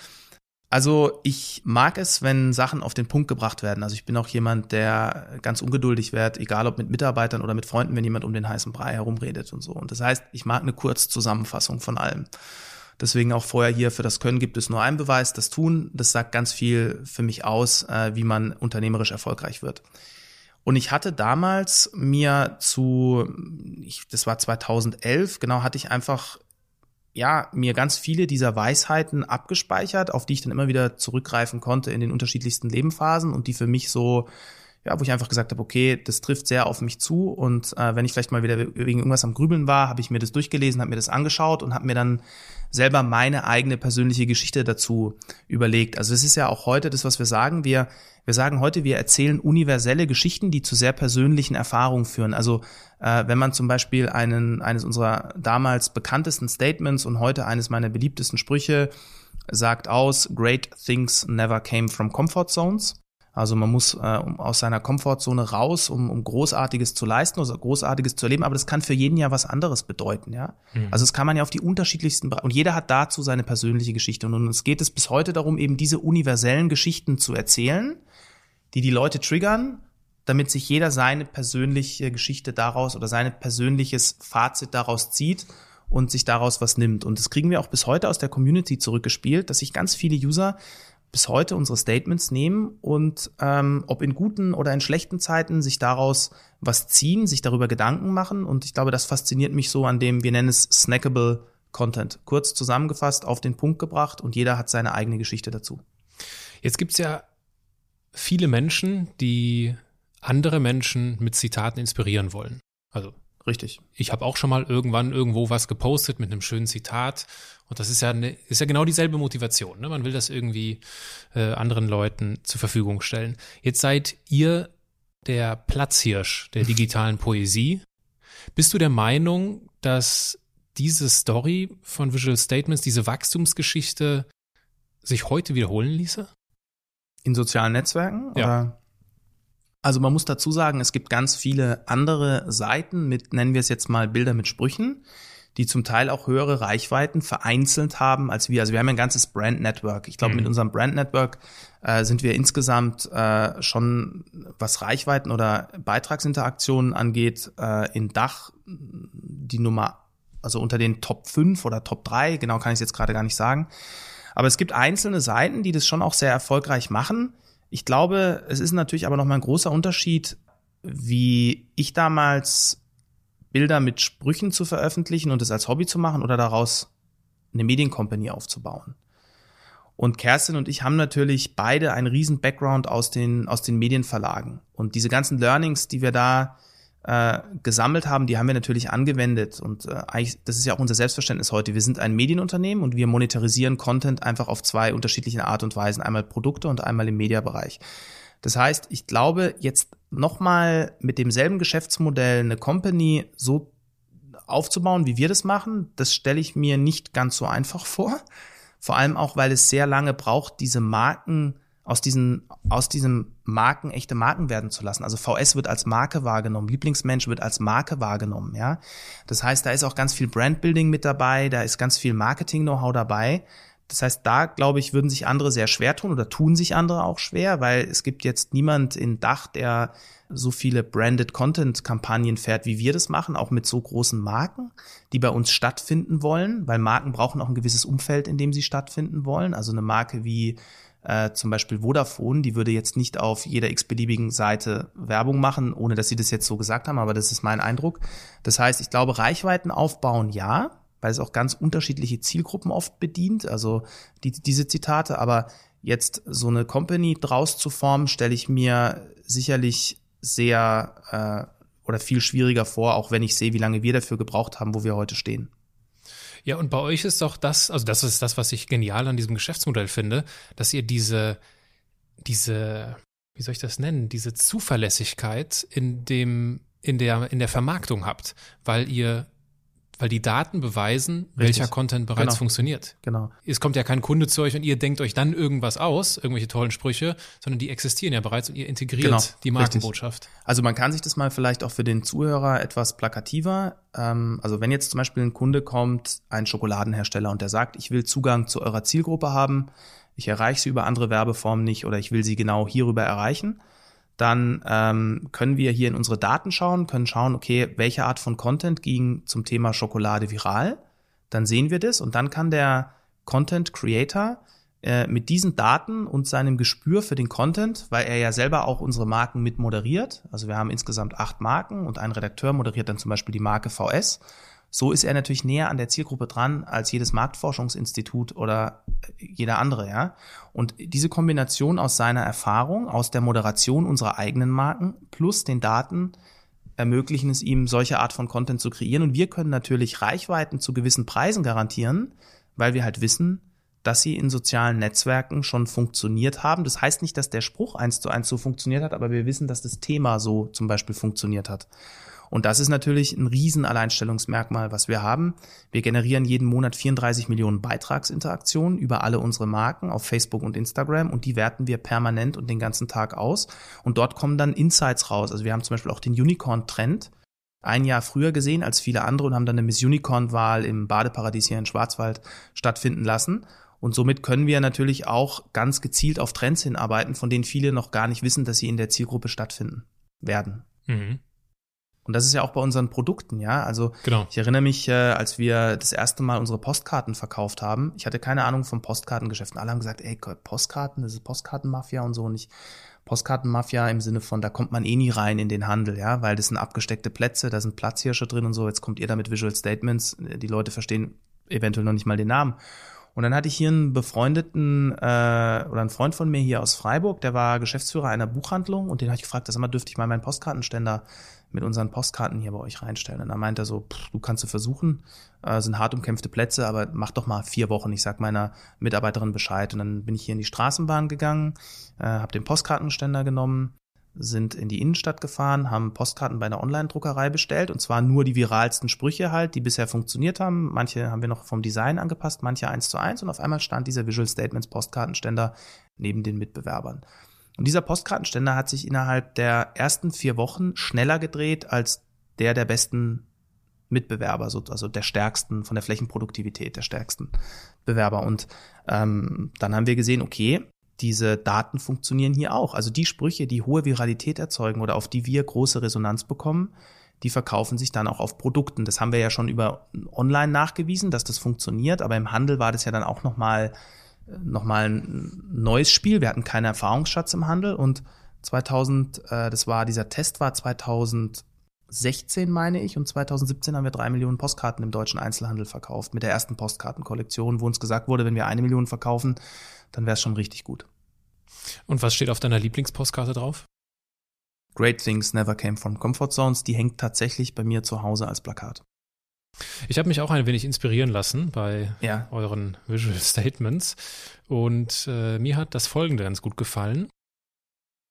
S3: Also ich mag es, wenn Sachen auf den Punkt gebracht werden. Also ich bin auch jemand, der ganz ungeduldig wird, egal ob mit Mitarbeitern oder mit Freunden, wenn jemand um den heißen Brei herumredet und so. Und das heißt, ich mag eine Kurzzusammenfassung von allem. Deswegen auch vorher hier für das Können gibt es nur einen Beweis, das Tun. Das sagt ganz viel für mich aus, äh, wie man unternehmerisch erfolgreich wird. Und ich hatte damals mir zu, ich, das war 2011, genau, hatte ich einfach ja, mir ganz viele dieser Weisheiten abgespeichert, auf die ich dann immer wieder zurückgreifen konnte in den unterschiedlichsten Lebenphasen und die für mich so, ja, wo ich einfach gesagt habe, okay, das trifft sehr auf mich zu und äh, wenn ich vielleicht mal wieder wegen irgendwas am Grübeln war, habe ich mir das durchgelesen, habe mir das angeschaut und habe mir dann selber meine eigene persönliche Geschichte dazu überlegt. Also es ist ja auch heute das, was wir sagen. Wir wir sagen heute, wir erzählen universelle Geschichten, die zu sehr persönlichen Erfahrungen führen. Also äh, wenn man zum Beispiel einen, eines unserer damals bekanntesten Statements und heute eines meiner beliebtesten Sprüche sagt aus, Great things never came from comfort zones. Also man muss äh, aus seiner Komfortzone raus, um, um Großartiges zu leisten oder Großartiges zu erleben. Aber das kann für jeden ja was anderes bedeuten, ja. Mhm. Also es kann man ja auf die unterschiedlichsten und jeder hat dazu seine persönliche Geschichte. Und uns geht es bis heute darum, eben diese universellen Geschichten zu erzählen, die die Leute triggern, damit sich jeder seine persönliche Geschichte daraus oder sein persönliches Fazit daraus zieht und sich daraus was nimmt. Und das kriegen wir auch bis heute aus der Community zurückgespielt, dass sich ganz viele User bis heute unsere Statements nehmen und ähm, ob in guten oder in schlechten Zeiten sich daraus was ziehen, sich darüber Gedanken machen. Und ich glaube, das fasziniert mich so an dem, wir nennen es snackable Content. Kurz zusammengefasst, auf den Punkt gebracht und jeder hat seine eigene Geschichte dazu.
S1: Jetzt gibt's ja viele Menschen, die andere Menschen mit Zitaten inspirieren wollen. Also Richtig. Ich habe auch schon mal irgendwann irgendwo was gepostet mit einem schönen Zitat. Und das ist ja, eine, ist ja genau dieselbe Motivation. Ne? Man will das irgendwie äh, anderen Leuten zur Verfügung stellen. Jetzt seid ihr der Platzhirsch der [LAUGHS] digitalen Poesie. Bist du der Meinung, dass diese Story von Visual Statements, diese Wachstumsgeschichte sich heute wiederholen ließe?
S3: In sozialen Netzwerken?
S1: Ja. Oder?
S3: Also man muss dazu sagen, es gibt ganz viele andere Seiten mit, nennen wir es jetzt mal Bilder mit Sprüchen, die zum Teil auch höhere Reichweiten vereinzelt haben als wir. Also wir haben ein ganzes Brand Network. Ich glaube, mhm. mit unserem Brand Network äh, sind wir insgesamt äh, schon, was Reichweiten oder Beitragsinteraktionen angeht, äh, in Dach die Nummer, also unter den Top 5 oder Top 3, genau kann ich es jetzt gerade gar nicht sagen. Aber es gibt einzelne Seiten, die das schon auch sehr erfolgreich machen. Ich glaube, es ist natürlich aber noch mal ein großer Unterschied, wie ich damals Bilder mit Sprüchen zu veröffentlichen und es als Hobby zu machen oder daraus eine Mediencompany aufzubauen. Und Kerstin und ich haben natürlich beide einen riesen Background aus den, aus den Medienverlagen. Und diese ganzen Learnings, die wir da äh, gesammelt haben, die haben wir natürlich angewendet. Und äh, eigentlich, das ist ja auch unser Selbstverständnis heute. Wir sind ein Medienunternehmen und wir monetarisieren Content einfach auf zwei unterschiedlichen Art und Weisen. Einmal Produkte und einmal im Mediabereich. Das heißt, ich glaube, jetzt nochmal mit demselben Geschäftsmodell eine Company so aufzubauen, wie wir das machen, das stelle ich mir nicht ganz so einfach [LAUGHS] vor. Vor allem auch, weil es sehr lange braucht, diese Marken aus diesen, aus diesen Marken echte Marken werden zu lassen. Also VS wird als Marke wahrgenommen, Lieblingsmensch wird als Marke wahrgenommen, ja. Das heißt, da ist auch ganz viel Brandbuilding mit dabei, da ist ganz viel Marketing-Know-how dabei. Das heißt, da glaube ich, würden sich andere sehr schwer tun oder tun sich andere auch schwer, weil es gibt jetzt niemand in Dach, der so viele branded Content Kampagnen fährt, wie wir das machen, auch mit so großen Marken, die bei uns stattfinden wollen, weil Marken brauchen auch ein gewisses Umfeld, in dem sie stattfinden wollen. Also eine Marke wie äh, zum Beispiel Vodafone, die würde jetzt nicht auf jeder x-beliebigen Seite Werbung machen, ohne dass sie das jetzt so gesagt haben, aber das ist mein Eindruck. Das heißt, ich glaube, Reichweiten aufbauen, ja, weil es auch ganz unterschiedliche Zielgruppen oft bedient, also die, diese Zitate, aber jetzt so eine Company draus zu formen, stelle ich mir sicherlich sehr äh, oder viel schwieriger vor, auch wenn ich sehe, wie lange wir dafür gebraucht haben, wo wir heute stehen.
S1: Ja, und bei euch ist doch das, also das ist das, was ich genial an diesem Geschäftsmodell finde, dass ihr diese, diese, wie soll ich das nennen, diese Zuverlässigkeit in dem, in der, in der Vermarktung habt, weil ihr weil die Daten beweisen, Richtig. welcher Content bereits
S3: genau.
S1: funktioniert.
S3: Genau.
S1: Es kommt ja kein Kunde zu euch und ihr denkt euch dann irgendwas aus, irgendwelche tollen Sprüche, sondern die existieren ja bereits und ihr integriert genau. die Markenbotschaft.
S3: Richtig. Also man kann sich das mal vielleicht auch für den Zuhörer etwas plakativer. Ähm, also wenn jetzt zum Beispiel ein Kunde kommt, ein Schokoladenhersteller und der sagt, ich will Zugang zu eurer Zielgruppe haben, ich erreiche sie über andere Werbeformen nicht oder ich will sie genau hierüber erreichen dann ähm, können wir hier in unsere Daten schauen, können schauen, okay, welche Art von Content ging zum Thema Schokolade viral. Dann sehen wir das und dann kann der Content Creator äh, mit diesen Daten und seinem Gespür für den Content, weil er ja selber auch unsere Marken mit moderiert, also wir haben insgesamt acht Marken und ein Redakteur moderiert dann zum Beispiel die Marke VS so ist er natürlich näher an der Zielgruppe dran als jedes Marktforschungsinstitut oder jeder andere, ja. Und diese Kombination aus seiner Erfahrung, aus der Moderation unserer eigenen Marken plus den Daten ermöglichen es ihm, solche Art von Content zu kreieren. Und wir können natürlich Reichweiten zu gewissen Preisen garantieren, weil wir halt wissen, dass sie in sozialen Netzwerken schon funktioniert haben. Das heißt nicht, dass der Spruch eins zu eins so funktioniert hat, aber wir wissen, dass das Thema so zum Beispiel funktioniert hat. Und das ist natürlich ein Riesen-Alleinstellungsmerkmal, was wir haben. Wir generieren jeden Monat 34 Millionen Beitragsinteraktionen über alle unsere Marken auf Facebook und Instagram und die werten wir permanent und den ganzen Tag aus. Und dort kommen dann Insights raus. Also wir haben zum Beispiel auch den Unicorn-Trend ein Jahr früher gesehen als viele andere und haben dann eine Miss Unicorn-Wahl im Badeparadies hier in Schwarzwald stattfinden lassen. Und somit können wir natürlich auch ganz gezielt auf Trends hinarbeiten, von denen viele noch gar nicht wissen, dass sie in der Zielgruppe stattfinden werden. Mhm. Und das ist ja auch bei unseren Produkten, ja. Also genau. ich erinnere mich, äh, als wir das erste Mal unsere Postkarten verkauft haben. Ich hatte keine Ahnung vom Postkartengeschäft. Alle haben gesagt, ey, Postkarten, das ist Postkartenmafia und so. Und ich Postkartenmafia im Sinne von, da kommt man eh nie rein in den Handel, ja, weil das sind abgesteckte Plätze, da sind Platzhirsche drin und so. Jetzt kommt ihr da mit Visual Statements. Die Leute verstehen eventuell noch nicht mal den Namen. Und dann hatte ich hier einen befreundeten äh, oder einen Freund von mir hier aus Freiburg, der war Geschäftsführer einer Buchhandlung und den habe ich gefragt, das immer dürfte ich mal meinen Postkartenständer mit unseren Postkarten hier bei euch reinstellen. Und dann meint er so, pff, du kannst du versuchen, äh, sind hart umkämpfte Plätze, aber mach doch mal vier Wochen. Ich sag meiner Mitarbeiterin Bescheid. Und dann bin ich hier in die Straßenbahn gegangen, äh, habe den Postkartenständer genommen, sind in die Innenstadt gefahren, haben Postkarten bei einer Online-Druckerei bestellt und zwar nur die viralsten Sprüche halt, die bisher funktioniert haben. Manche haben wir noch vom Design angepasst, manche eins zu eins und auf einmal stand dieser Visual Statements Postkartenständer neben den Mitbewerbern. Und dieser Postkartenständer hat sich innerhalb der ersten vier Wochen schneller gedreht als der der besten Mitbewerber, also der stärksten von der Flächenproduktivität, der stärksten Bewerber. Und ähm, dann haben wir gesehen, okay, diese Daten funktionieren hier auch. Also die Sprüche, die hohe Viralität erzeugen oder auf die wir große Resonanz bekommen, die verkaufen sich dann auch auf Produkten. Das haben wir ja schon über online nachgewiesen, dass das funktioniert, aber im Handel war das ja dann auch nochmal noch mal ein neues Spiel. Wir hatten keinen Erfahrungsschatz im Handel und 2000, äh, das war, dieser Test war 2016, meine ich, und 2017 haben wir drei Millionen Postkarten im deutschen Einzelhandel verkauft mit der ersten Postkartenkollektion, wo uns gesagt wurde, wenn wir eine Million verkaufen, dann wäre es schon richtig gut.
S1: Und was steht auf deiner Lieblingspostkarte drauf?
S3: Great Things Never Came from Comfort Zones, die hängt tatsächlich bei mir zu Hause als Plakat.
S1: Ich habe mich auch ein wenig inspirieren lassen bei
S3: ja.
S1: euren Visual Statements und äh, mir hat das folgende ganz gut gefallen.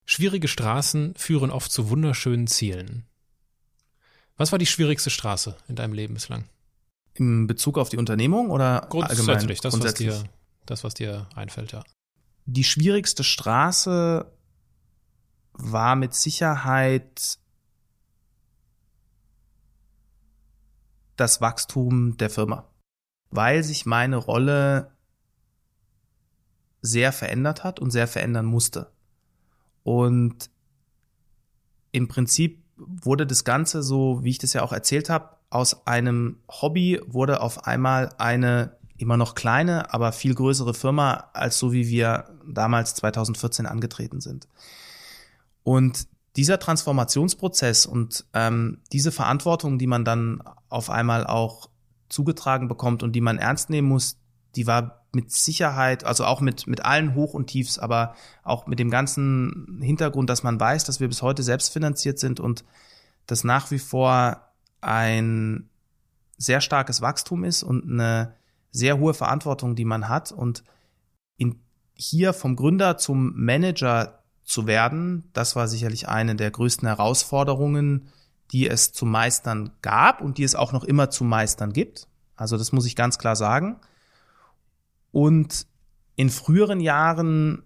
S1: Schwierige Straßen führen oft zu wunderschönen Zielen. Was war die schwierigste Straße in deinem Leben bislang?
S3: Im Bezug auf die Unternehmung oder
S1: grundsätzlich,
S3: allgemein?
S1: Das, grundsätzlich, was dir, das, was dir einfällt, ja.
S3: Die schwierigste Straße war mit Sicherheit das Wachstum der Firma, weil sich meine Rolle sehr verändert hat und sehr verändern musste. Und im Prinzip wurde das Ganze so, wie ich das ja auch erzählt habe, aus einem Hobby wurde auf einmal eine immer noch kleine, aber viel größere Firma als so wie wir damals 2014 angetreten sind. Und dieser Transformationsprozess und ähm, diese Verantwortung, die man dann auf einmal auch zugetragen bekommt und die man ernst nehmen muss, die war mit Sicherheit, also auch mit, mit allen Hoch und Tiefs, aber auch mit dem ganzen Hintergrund, dass man weiß, dass wir bis heute selbstfinanziert sind und dass nach wie vor ein sehr starkes Wachstum ist und eine sehr hohe Verantwortung, die man hat. Und in, hier vom Gründer zum Manager zu werden, das war sicherlich eine der größten Herausforderungen, die es zu meistern gab und die es auch noch immer zu meistern gibt. Also das muss ich ganz klar sagen. Und in früheren Jahren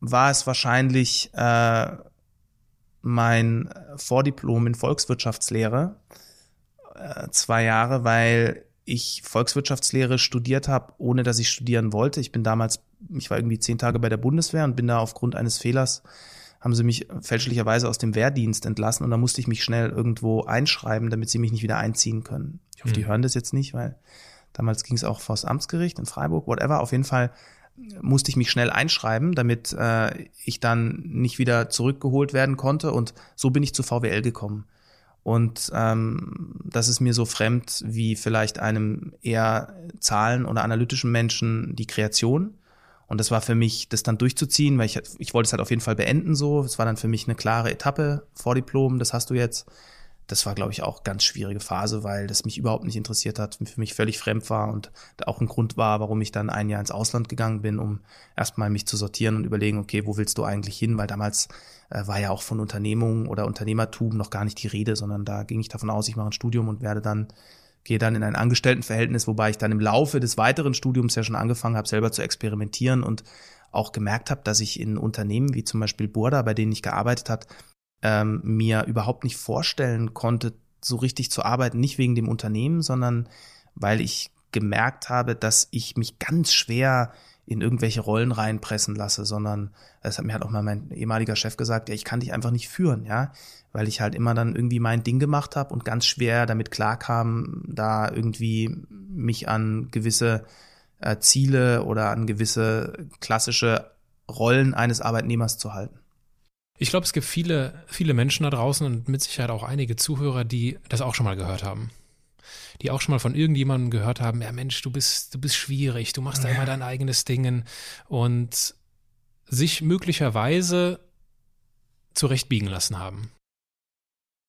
S3: war es wahrscheinlich äh, mein Vordiplom in Volkswirtschaftslehre, äh, zwei Jahre, weil ich Volkswirtschaftslehre studiert habe, ohne dass ich studieren wollte. Ich bin damals, ich war irgendwie zehn Tage bei der Bundeswehr und bin da aufgrund eines Fehlers, haben sie mich fälschlicherweise aus dem Wehrdienst entlassen und da musste ich mich schnell irgendwo einschreiben, damit sie mich nicht wieder einziehen können. Ich hoffe, mhm. die hören das jetzt nicht, weil damals ging es auch vors Amtsgericht in Freiburg, whatever. Auf jeden Fall musste ich mich schnell einschreiben, damit äh, ich dann nicht wieder zurückgeholt werden konnte und so bin ich zu VWL gekommen. Und ähm, das ist mir so fremd wie vielleicht einem eher Zahlen- oder analytischen Menschen die Kreation. Und das war für mich, das dann durchzuziehen, weil ich, ich wollte es halt auf jeden Fall beenden so. Es war dann für mich eine klare Etappe vor Diplom, das hast du jetzt. Das war, glaube ich, auch ganz schwierige Phase, weil das mich überhaupt nicht interessiert hat, für mich völlig fremd war und auch ein Grund war, warum ich dann ein Jahr ins Ausland gegangen bin, um erstmal mich zu sortieren und überlegen, okay, wo willst du eigentlich hin? Weil damals äh, war ja auch von Unternehmung oder Unternehmertum noch gar nicht die Rede, sondern da ging ich davon aus, ich mache ein Studium und werde dann gehe dann in ein Angestelltenverhältnis, wobei ich dann im Laufe des weiteren Studiums ja schon angefangen habe, selber zu experimentieren und auch gemerkt habe, dass ich in Unternehmen wie zum Beispiel Burda, bei denen ich gearbeitet habe, ähm, mir überhaupt nicht vorstellen konnte, so richtig zu arbeiten, nicht wegen dem Unternehmen, sondern weil ich gemerkt habe, dass ich mich ganz schwer in irgendwelche Rollen reinpressen lasse, sondern das hat mir halt auch mal mein ehemaliger Chef gesagt, ja, ich kann dich einfach nicht führen, ja, weil ich halt immer dann irgendwie mein Ding gemacht habe und ganz schwer damit klarkam, da irgendwie mich an gewisse äh, Ziele oder an gewisse klassische Rollen eines Arbeitnehmers zu halten.
S1: Ich glaube, es gibt viele, viele Menschen da draußen und mit Sicherheit auch einige Zuhörer, die das auch schon mal gehört haben die auch schon mal von irgendjemandem gehört haben, ja Mensch, du bist, du bist schwierig, du machst da immer dein eigenes Ding und sich möglicherweise zurechtbiegen lassen haben.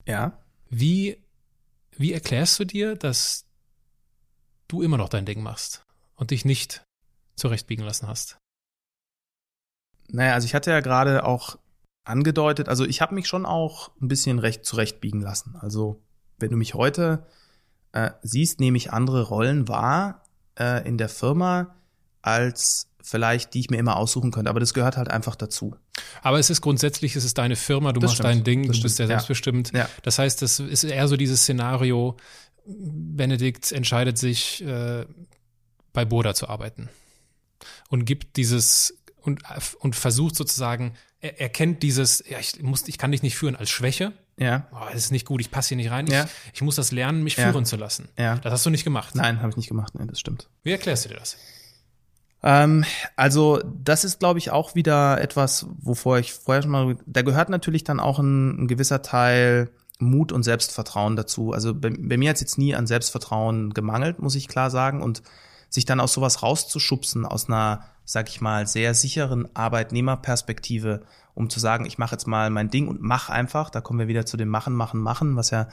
S3: Ja.
S1: Wie, wie erklärst du dir, dass du immer noch dein Ding machst und dich nicht zurechtbiegen lassen hast?
S3: Naja, also ich hatte ja gerade auch angedeutet, also ich habe mich schon auch ein bisschen recht zurechtbiegen lassen. Also wenn du mich heute äh, siehst nämlich andere Rollen wahr äh, in der Firma als vielleicht, die ich mir immer aussuchen könnte. Aber das gehört halt einfach dazu.
S1: Aber es ist grundsätzlich, es ist deine Firma, du
S3: Das
S1: machst
S3: stimmt.
S1: dein Ding,
S3: Das
S1: du bist
S3: ja.
S1: selbstbestimmt.
S3: Ja.
S1: Das heißt, das ist eher so dieses Szenario, Benedikt entscheidet sich, äh, bei Boda zu arbeiten und gibt dieses und, und versucht sozusagen, er, er kennt dieses, ja, ich muss, ich kann dich nicht führen als Schwäche.
S3: Ja,
S1: Oh, das ist nicht gut, ich passe hier nicht rein.
S3: Ja.
S1: Ich, ich muss das lernen, mich
S3: Ja.
S1: führen zu lassen.
S3: ja.
S1: Das hast du nicht gemacht.
S3: Nein, habe ich nicht gemacht. Nein, das stimmt.
S1: Wie erklärst du dir das?
S3: Ähm, also das ist, glaube ich, auch wieder etwas, wovor ich vorher schon mal, da gehört natürlich dann auch ein, ein gewisser Teil Mut und Selbstvertrauen dazu. Also bei, bei mir hat es jetzt nie an Selbstvertrauen gemangelt, muss ich klar sagen. Und sich dann aus sowas rauszuschubsen, aus einer, sag ich mal, sehr sicheren Arbeitnehmerperspektive, um zu sagen, ich mache jetzt mal mein Ding und mach einfach, da kommen wir wieder zu dem Machen, Machen, Machen, was ja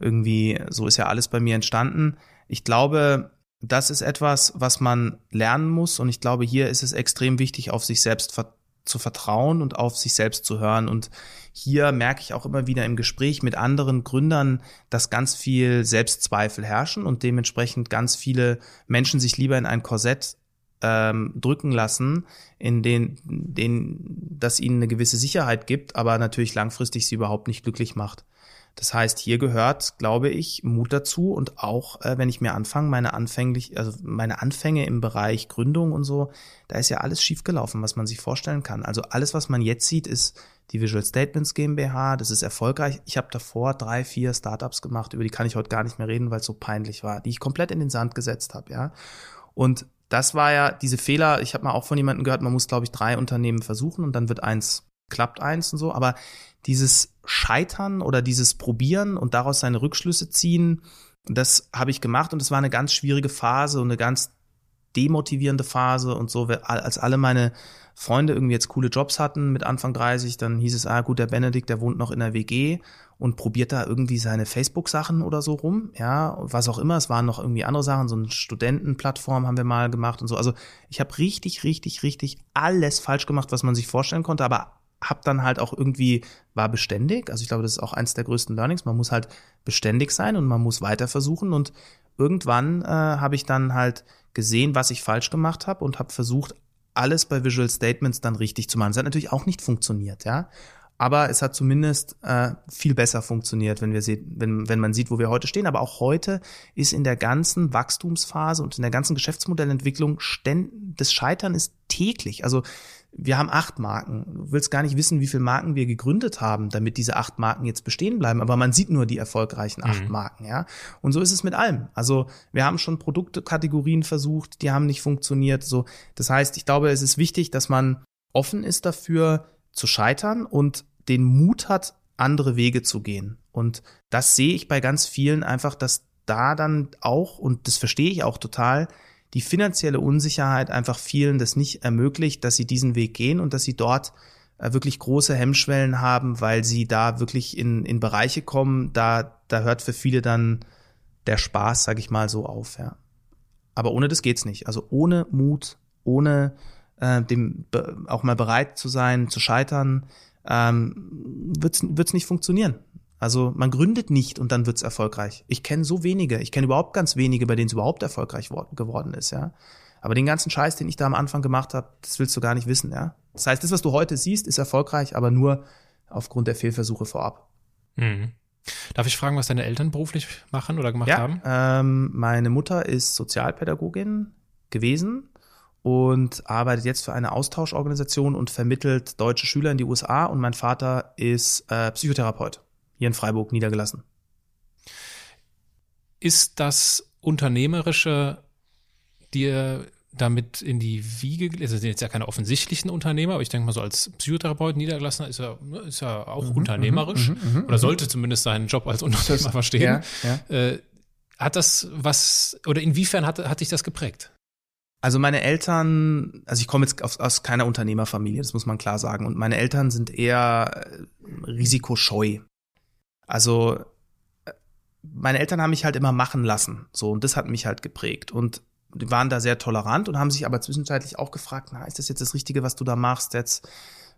S3: irgendwie, so ist ja alles bei mir entstanden. Ich glaube, das ist etwas, was man lernen muss. Und ich glaube, hier ist es extrem wichtig, auf sich selbst zu vertrauen und auf sich selbst zu hören. Und hier merke ich auch immer wieder im Gespräch mit anderen Gründern, dass ganz viel Selbstzweifel herrschen und dementsprechend ganz viele Menschen sich lieber in ein Korsett ähm, drücken lassen, in den, den, das ihnen eine gewisse Sicherheit gibt, aber natürlich langfristig sie überhaupt nicht glücklich macht. Das heißt, hier gehört, glaube ich, Mut dazu und auch, äh, wenn ich mir anfange, meine anfänglich, also meine Anfänge im Bereich Gründung und so, da ist ja alles schiefgelaufen, was man sich vorstellen kann. Also alles, was man jetzt sieht, ist die Visual Statements GmbH, das ist erfolgreich. Ich habe davor drei, vier Startups gemacht, über die kann ich heute gar nicht mehr reden, weil es so peinlich war, die ich komplett in den Sand gesetzt habe, ja. Und das war ja diese Fehler, ich habe mal auch von jemandem gehört, man muss, glaube ich, drei Unternehmen versuchen und dann wird eins, klappt eins und so, aber dieses Scheitern oder dieses Probieren und daraus seine Rückschlüsse ziehen, das habe ich gemacht und es war eine ganz schwierige Phase und eine ganz demotivierende Phase und so, als alle meine Freunde irgendwie jetzt coole Jobs hatten mit Anfang 30, dann hieß es, ah gut, der Benedikt, der wohnt noch in der WG und probiert da irgendwie seine Facebook-Sachen oder so rum, ja, was auch immer, es waren noch irgendwie andere Sachen, so eine Studentenplattform haben wir mal gemacht und so, also ich habe richtig, richtig, richtig alles falsch gemacht, was man sich vorstellen konnte, aber hab dann halt auch irgendwie, war beständig, also ich glaube, das ist auch eins der größten Learnings, man muss halt beständig sein und man muss weiter versuchen und irgendwann äh, habe ich dann halt gesehen, was ich falsch gemacht habe und habe versucht, alles bei Visual Statements dann richtig zu machen. Es hat natürlich auch nicht funktioniert, ja. Aber es hat zumindest äh, viel besser funktioniert, wenn wir sehen, wenn, wenn man sieht, wo wir heute stehen. Aber auch heute ist in der ganzen Wachstumsphase und in der ganzen Geschäftsmodellentwicklung ständ, das Scheitern ist täglich. Also wir haben acht Marken. Du willst gar nicht wissen, wie viele Marken wir gegründet haben, damit diese acht Marken jetzt bestehen bleiben. Aber man sieht nur die erfolgreichen acht
S1: Mhm.
S3: Marken, ja. Und so ist es mit allem. Also wir haben schon Produktkategorien versucht, die haben nicht funktioniert. So, das heißt, ich glaube, es ist wichtig, dass man offen ist dafür zu scheitern und den Mut hat, andere Wege zu gehen. Und das sehe ich bei ganz vielen einfach, dass da dann auch, und das verstehe ich auch total, die finanzielle Unsicherheit einfach vielen das nicht ermöglicht, dass sie diesen Weg gehen und dass sie dort äh, wirklich große Hemmschwellen haben, weil sie da wirklich in, in Bereiche kommen, da, da hört für viele dann der Spaß, sag ich mal, so auf, ja. Aber ohne das geht's nicht. Also ohne Mut, ohne äh, dem auch mal bereit zu sein, zu scheitern, ähm, wird's wird's nicht funktionieren. Also man gründet nicht und dann wird's erfolgreich. Ich kenne so wenige, ich kenne überhaupt ganz wenige, bei denen es überhaupt erfolgreich wor- geworden ist, ja. Aber den ganzen Scheiß, den ich da am Anfang gemacht habe, das willst du gar nicht wissen, ja. Das heißt, das, was du heute siehst, ist erfolgreich, aber nur aufgrund der Fehlversuche vorab.
S1: Mhm. Darf ich fragen, was deine Eltern beruflich machen oder gemacht haben?
S3: Ja, ähm, meine Mutter ist Sozialpädagogin gewesen und arbeitet jetzt für eine Austauschorganisation und vermittelt deutsche Schüler in die USA und mein Vater ist äh, Psychotherapeut hier in Freiburg niedergelassen.
S1: Ist das Unternehmerische dir damit in die Wiege, gelegt? also sind jetzt ja keine offensichtlichen Unternehmer, aber ich denke mal so als Psychotherapeut niedergelassener ist er, ist er auch unternehmerisch oder sollte zumindest seinen Job als Unternehmer verstehen.
S3: Ja, ja.
S1: Äh, hat das was, oder inwiefern hat, hat dich das geprägt?
S3: Also meine Eltern, also ich komme jetzt aus, aus keiner Unternehmerfamilie, das muss man klar sagen. Und meine Eltern sind eher äh, risikoscheu. Also äh, meine Eltern haben mich halt immer machen lassen. So, und das hat mich halt geprägt. Und die waren da sehr tolerant und haben sich aber zwischenzeitlich auch gefragt, na, ist das jetzt das Richtige, was du da machst? Jetzt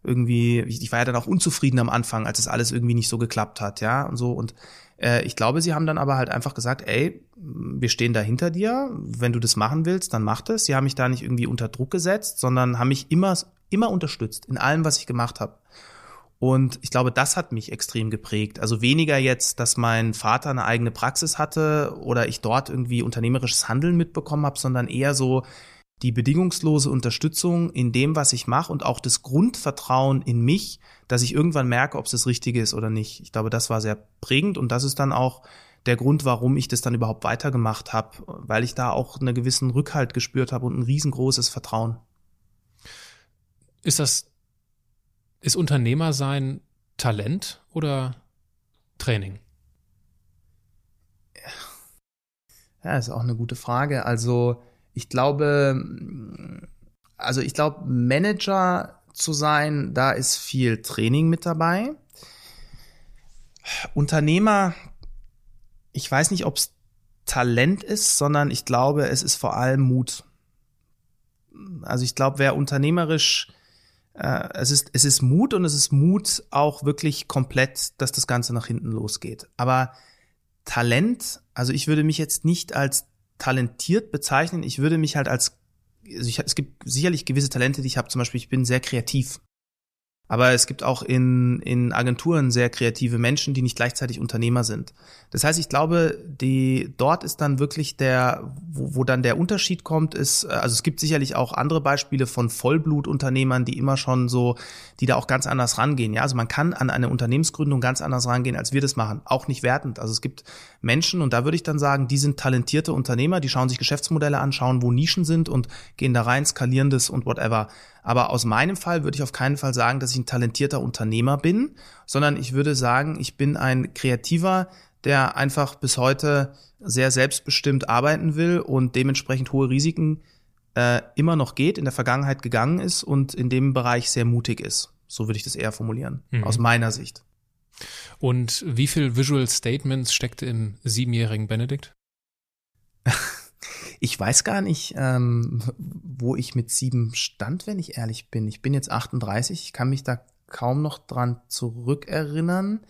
S3: irgendwie, ich, war ja dann auch unzufrieden am Anfang, als es alles irgendwie nicht so geklappt hat, ja, und so. Und äh, ich glaube, sie haben dann aber halt einfach gesagt, ey, wir stehen da hinter dir, wenn du das machen willst, dann mach das. Sie haben mich da nicht irgendwie unter Druck gesetzt, sondern haben mich immer, immer unterstützt in allem, was ich gemacht habe. Und ich glaube, das hat mich extrem geprägt. Also weniger jetzt, dass mein Vater eine eigene Praxis hatte oder ich dort irgendwie unternehmerisches Handeln mitbekommen habe, sondern eher so die bedingungslose Unterstützung in dem, was ich mache und auch das Grundvertrauen in mich, dass ich irgendwann merke, ob es das Richtige ist oder nicht. Ich glaube, das war sehr prägend und das ist dann auch der Grund, warum ich das dann überhaupt weitergemacht habe, weil ich da auch einen gewissen Rückhalt gespürt habe und ein riesengroßes Vertrauen.
S1: Ist das ist Unternehmer sein Talent oder Training?
S3: Ja, ist auch eine gute Frage. Also ich glaube, also ich glaube, Manager zu sein, da ist viel Training mit dabei. Unternehmer, ich weiß nicht, ob es Talent ist, sondern ich glaube, es ist vor allem Mut. Also ich glaube, wer unternehmerisch äh, es ist, es ist Mut und es ist Mut auch wirklich komplett, dass das Ganze nach hinten losgeht. Aber Talent, also ich würde mich jetzt nicht als talentiert bezeichnen, ich würde mich halt als, also ich, es gibt sicherlich gewisse Talente, die ich habe, zum Beispiel, ich bin sehr kreativ. Aber es gibt auch in, in Agenturen sehr kreative Menschen, die nicht gleichzeitig Unternehmer sind. Das heißt, ich glaube, die, dort ist dann wirklich der, wo, wo dann der Unterschied kommt, ist, äh, also es gibt sicherlich auch andere Beispiele von Vollblutunternehmern, die immer schon so, die da auch ganz anders rangehen. Ja, also man kann an eine Unternehmensgründung ganz anders rangehen, als wir das machen. Auch nicht wertend. Also es gibt Menschen, und da würde ich dann sagen, die sind talentierte Unternehmer, die schauen sich Geschäftsmodelle an, schauen, wo Nischen sind und gehen da rein, skalieren das und whatever. Aber aus meinem Fall würde ich auf keinen Fall sagen, dass ich ein talentierter Unternehmer bin, sondern ich würde sagen, ich bin ein Kreativer, der einfach bis heute sehr selbstbestimmt arbeiten will und dementsprechend hohe Risiken äh, immer noch geht, in der Vergangenheit gegangen ist und in dem Bereich sehr mutig ist. So würde ich das eher formulieren, mhm. aus meiner Sicht.
S1: Und wie viel Visual Statements steckt im siebenjährigen Benedikt? [LAUGHS]
S3: Ich weiß gar nicht, ähm, wo ich mit sieben stand, wenn ich ehrlich bin. Ich bin jetzt 38, ich kann mich da kaum noch dran zurückerinnern.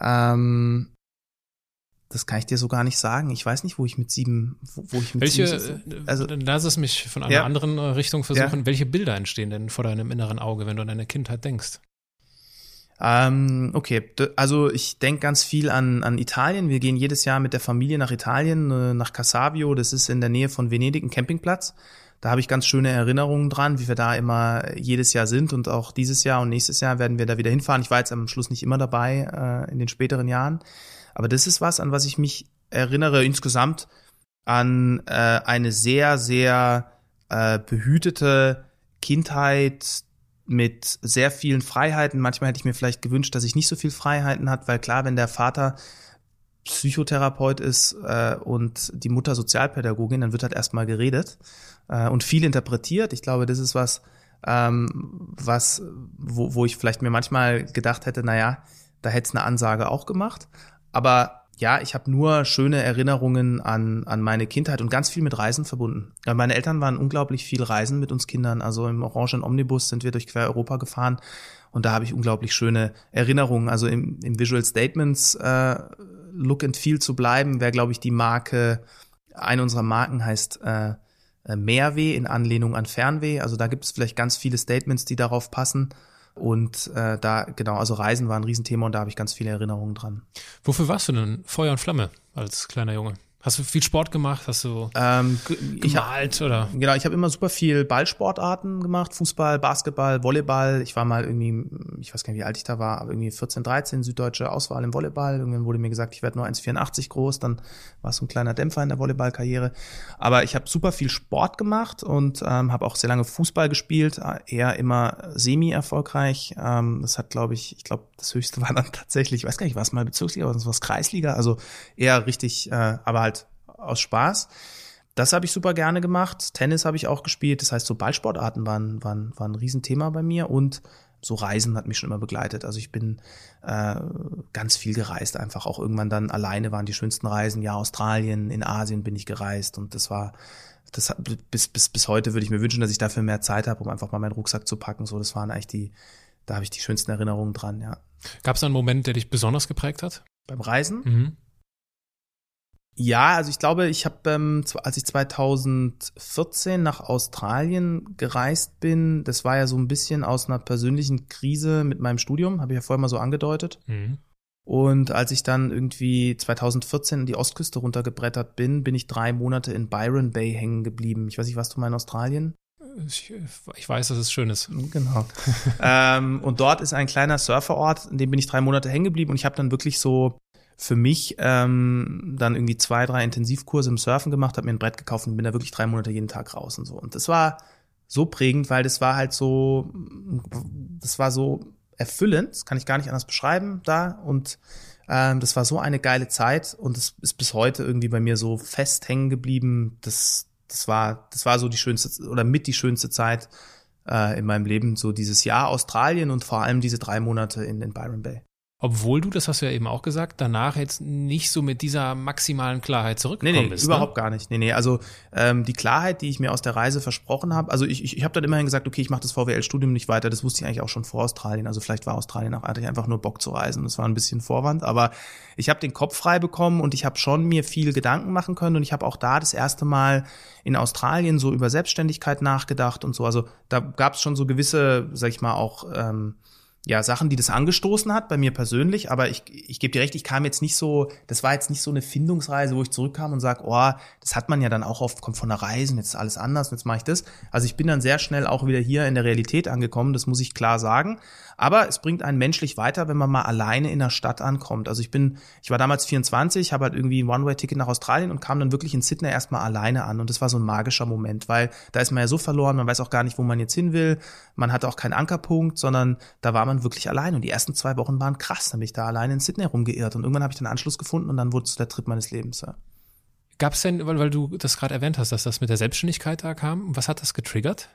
S3: Ähm, das kann ich dir so gar nicht sagen. Ich weiß nicht, wo ich mit sieben, wo, wo ich mit
S1: welche, sieben, äh, also lass es mich von einer ja. anderen Richtung versuchen. Ja. Welche Bilder entstehen denn vor deinem inneren Auge, wenn du an deine Kindheit denkst?
S3: Ähm, okay, also ich denke ganz viel an, an Italien. Wir gehen jedes Jahr mit der Familie nach Italien, äh, nach Cassavio. Das ist in der Nähe von Venedig, ein Campingplatz. Da habe ich ganz schöne Erinnerungen dran, wie wir da immer jedes Jahr sind und auch dieses Jahr und nächstes Jahr werden wir da wieder hinfahren. Ich war jetzt am Schluss nicht immer dabei äh, in den späteren Jahren, aber das ist was, an was ich mich erinnere insgesamt an äh, eine sehr, sehr äh, behütete Kindheit, mit sehr vielen Freiheiten. Manchmal hätte ich mir vielleicht gewünscht, dass ich nicht so viel Freiheiten hat, weil klar, wenn der Vater Psychotherapeut ist äh, und die Mutter Sozialpädagogin, dann wird halt erstmal geredet äh, und viel interpretiert. Ich glaube, das ist was, ähm, was, wo, wo ich vielleicht mir manchmal gedacht hätte, naja, da hätte es eine Ansage auch gemacht. Aber ja, ich habe nur schöne Erinnerungen an, an meine Kindheit und ganz viel mit Reisen verbunden. Ja, meine Eltern waren unglaublich viel Reisen mit uns Kindern. Also im Orangen Omnibus sind wir durch quer Europa gefahren und da habe ich unglaublich schöne Erinnerungen. Also im, im Visual Statements äh, Look and Feel zu bleiben, wäre, glaube ich, die Marke, eine unserer Marken heißt äh, äh, Mehrweh in Anlehnung an Fernweh. Also da gibt es vielleicht ganz viele Statements, die darauf passen. Und äh, da, genau, also Reisen war ein Riesenthema und da habe ich ganz viele Erinnerungen dran.
S1: Wofür warst du denn Feuer und Flamme als kleiner Junge? Hast du viel Sport gemacht? Hast du
S3: ähm, gemalt hab, oder? Genau, ich habe immer super viel Ballsportarten gemacht, Fußball, Basketball, Volleyball. Ich war mal irgendwie, ich weiß gar nicht, wie alt ich da war, aber irgendwie 14, 13 süddeutsche Auswahl im Volleyball. Irgendwann wurde mir gesagt, ich werde nur 1,84 groß. Dann war es so ein kleiner Dämpfer in der Volleyballkarriere. Aber ich habe super viel Sport gemacht und ähm, habe auch sehr lange Fußball gespielt, eher immer semi erfolgreich. Ähm, das hat, glaube ich, ich glaube, das höchste [LAUGHS] war dann tatsächlich, ich weiß gar nicht, war es mal Bezirksliga, oder was Kreisliga, also eher richtig, äh, aber halt aus Spaß. Das habe ich super gerne gemacht. Tennis habe ich auch gespielt. Das heißt, so Ballsportarten waren, waren, waren ein Riesenthema bei mir. Und so Reisen hat mich schon immer begleitet. Also ich bin äh, ganz viel gereist, einfach auch irgendwann dann alleine waren die schönsten Reisen. Ja, Australien, in Asien bin ich gereist und das war das bis bis bis heute würde ich mir wünschen, dass ich dafür mehr Zeit habe, um einfach mal meinen Rucksack zu packen. So, das waren eigentlich die, da habe ich die schönsten Erinnerungen dran. Ja.
S1: Gab es einen Moment, der dich besonders geprägt hat?
S3: Beim Reisen?
S1: Mhm.
S3: Ja, also ich glaube, ich habe, ähm, als ich 2014 nach Australien gereist bin, das war ja so ein bisschen aus einer persönlichen Krise mit meinem Studium, habe ich ja vorher mal so angedeutet.
S1: Mhm.
S3: Und als ich dann irgendwie 2014 in die Ostküste runtergebrettert bin, bin ich drei Monate in Byron Bay hängen geblieben. Ich weiß nicht, warst du mal in Australien?
S1: Ich, ich weiß, dass es schön ist.
S3: Genau. [LAUGHS] ähm, und dort ist ein kleiner Surferort, in dem bin ich drei Monate hängen geblieben und ich habe dann wirklich so für mich ähm, dann irgendwie zwei, drei Intensivkurse im Surfen gemacht, habe mir ein Brett gekauft und bin da wirklich drei Monate jeden Tag raus und so. Und das war so prägend, weil das war halt so, das war so erfüllend, das kann ich gar nicht anders beschreiben da. Und ähm, das war so eine geile Zeit und es ist bis heute irgendwie bei mir so fest hängen geblieben. Das, das war, das war so die schönste oder mit die schönste Zeit äh, in meinem Leben, so dieses Jahr Australien und vor allem diese drei Monate in, in Byron Bay.
S1: Obwohl du, das hast du ja eben auch gesagt, danach jetzt nicht so mit dieser maximalen Klarheit zurückgekommen
S3: nee, nee,
S1: bist.
S3: überhaupt gar nicht. Nee, nee, also ähm, die Klarheit, die ich mir aus der Reise versprochen habe, also ich, ich, ich habe dann immerhin gesagt, okay, ich mache das VWL-Studium nicht weiter, das wusste ich eigentlich auch schon vor Australien, also vielleicht war Australien auch einfach nur Bock zu reisen, das war ein bisschen Vorwand, aber ich habe den Kopf frei bekommen und ich habe schon mir viel Gedanken machen können. Und ich habe auch da das erste Mal in Australien so über Selbstständigkeit nachgedacht und so, also da gab es schon so gewisse, sag ich mal, auch ähm, ja, Sachen, die das angestoßen hat, bei mir persönlich, aber ich, ich gebe dir recht, ich kam jetzt nicht so, das war jetzt nicht so eine Findungsreise, wo ich zurückkam und sage, oh, das hat man ja dann auch oft, kommt von der Reise und jetzt ist alles anders und jetzt mache ich das. Also ich bin dann sehr schnell auch wieder hier in der Realität angekommen, das muss ich klar sagen. Aber es bringt einen menschlich weiter, wenn man mal alleine in der Stadt ankommt. Also ich bin, ich war damals 24, habe halt irgendwie ein One-Way-Ticket nach Australien und kam dann wirklich in Sydney erstmal alleine an. Und das war so ein magischer Moment, weil da ist man ja so verloren, man weiß auch gar nicht, wo man jetzt hin will. Man hat auch keinen Ankerpunkt, sondern da war man wirklich allein. Und die ersten zwei Wochen waren krass. Dann bin ich da alleine in Sydney rumgeirrt. Und irgendwann habe ich den Anschluss gefunden und dann wurde es der Trip meines Lebens. Ja.
S1: Gab es denn, weil, weil du das gerade erwähnt hast, dass das mit der Selbstständigkeit da kam, was hat das getriggert?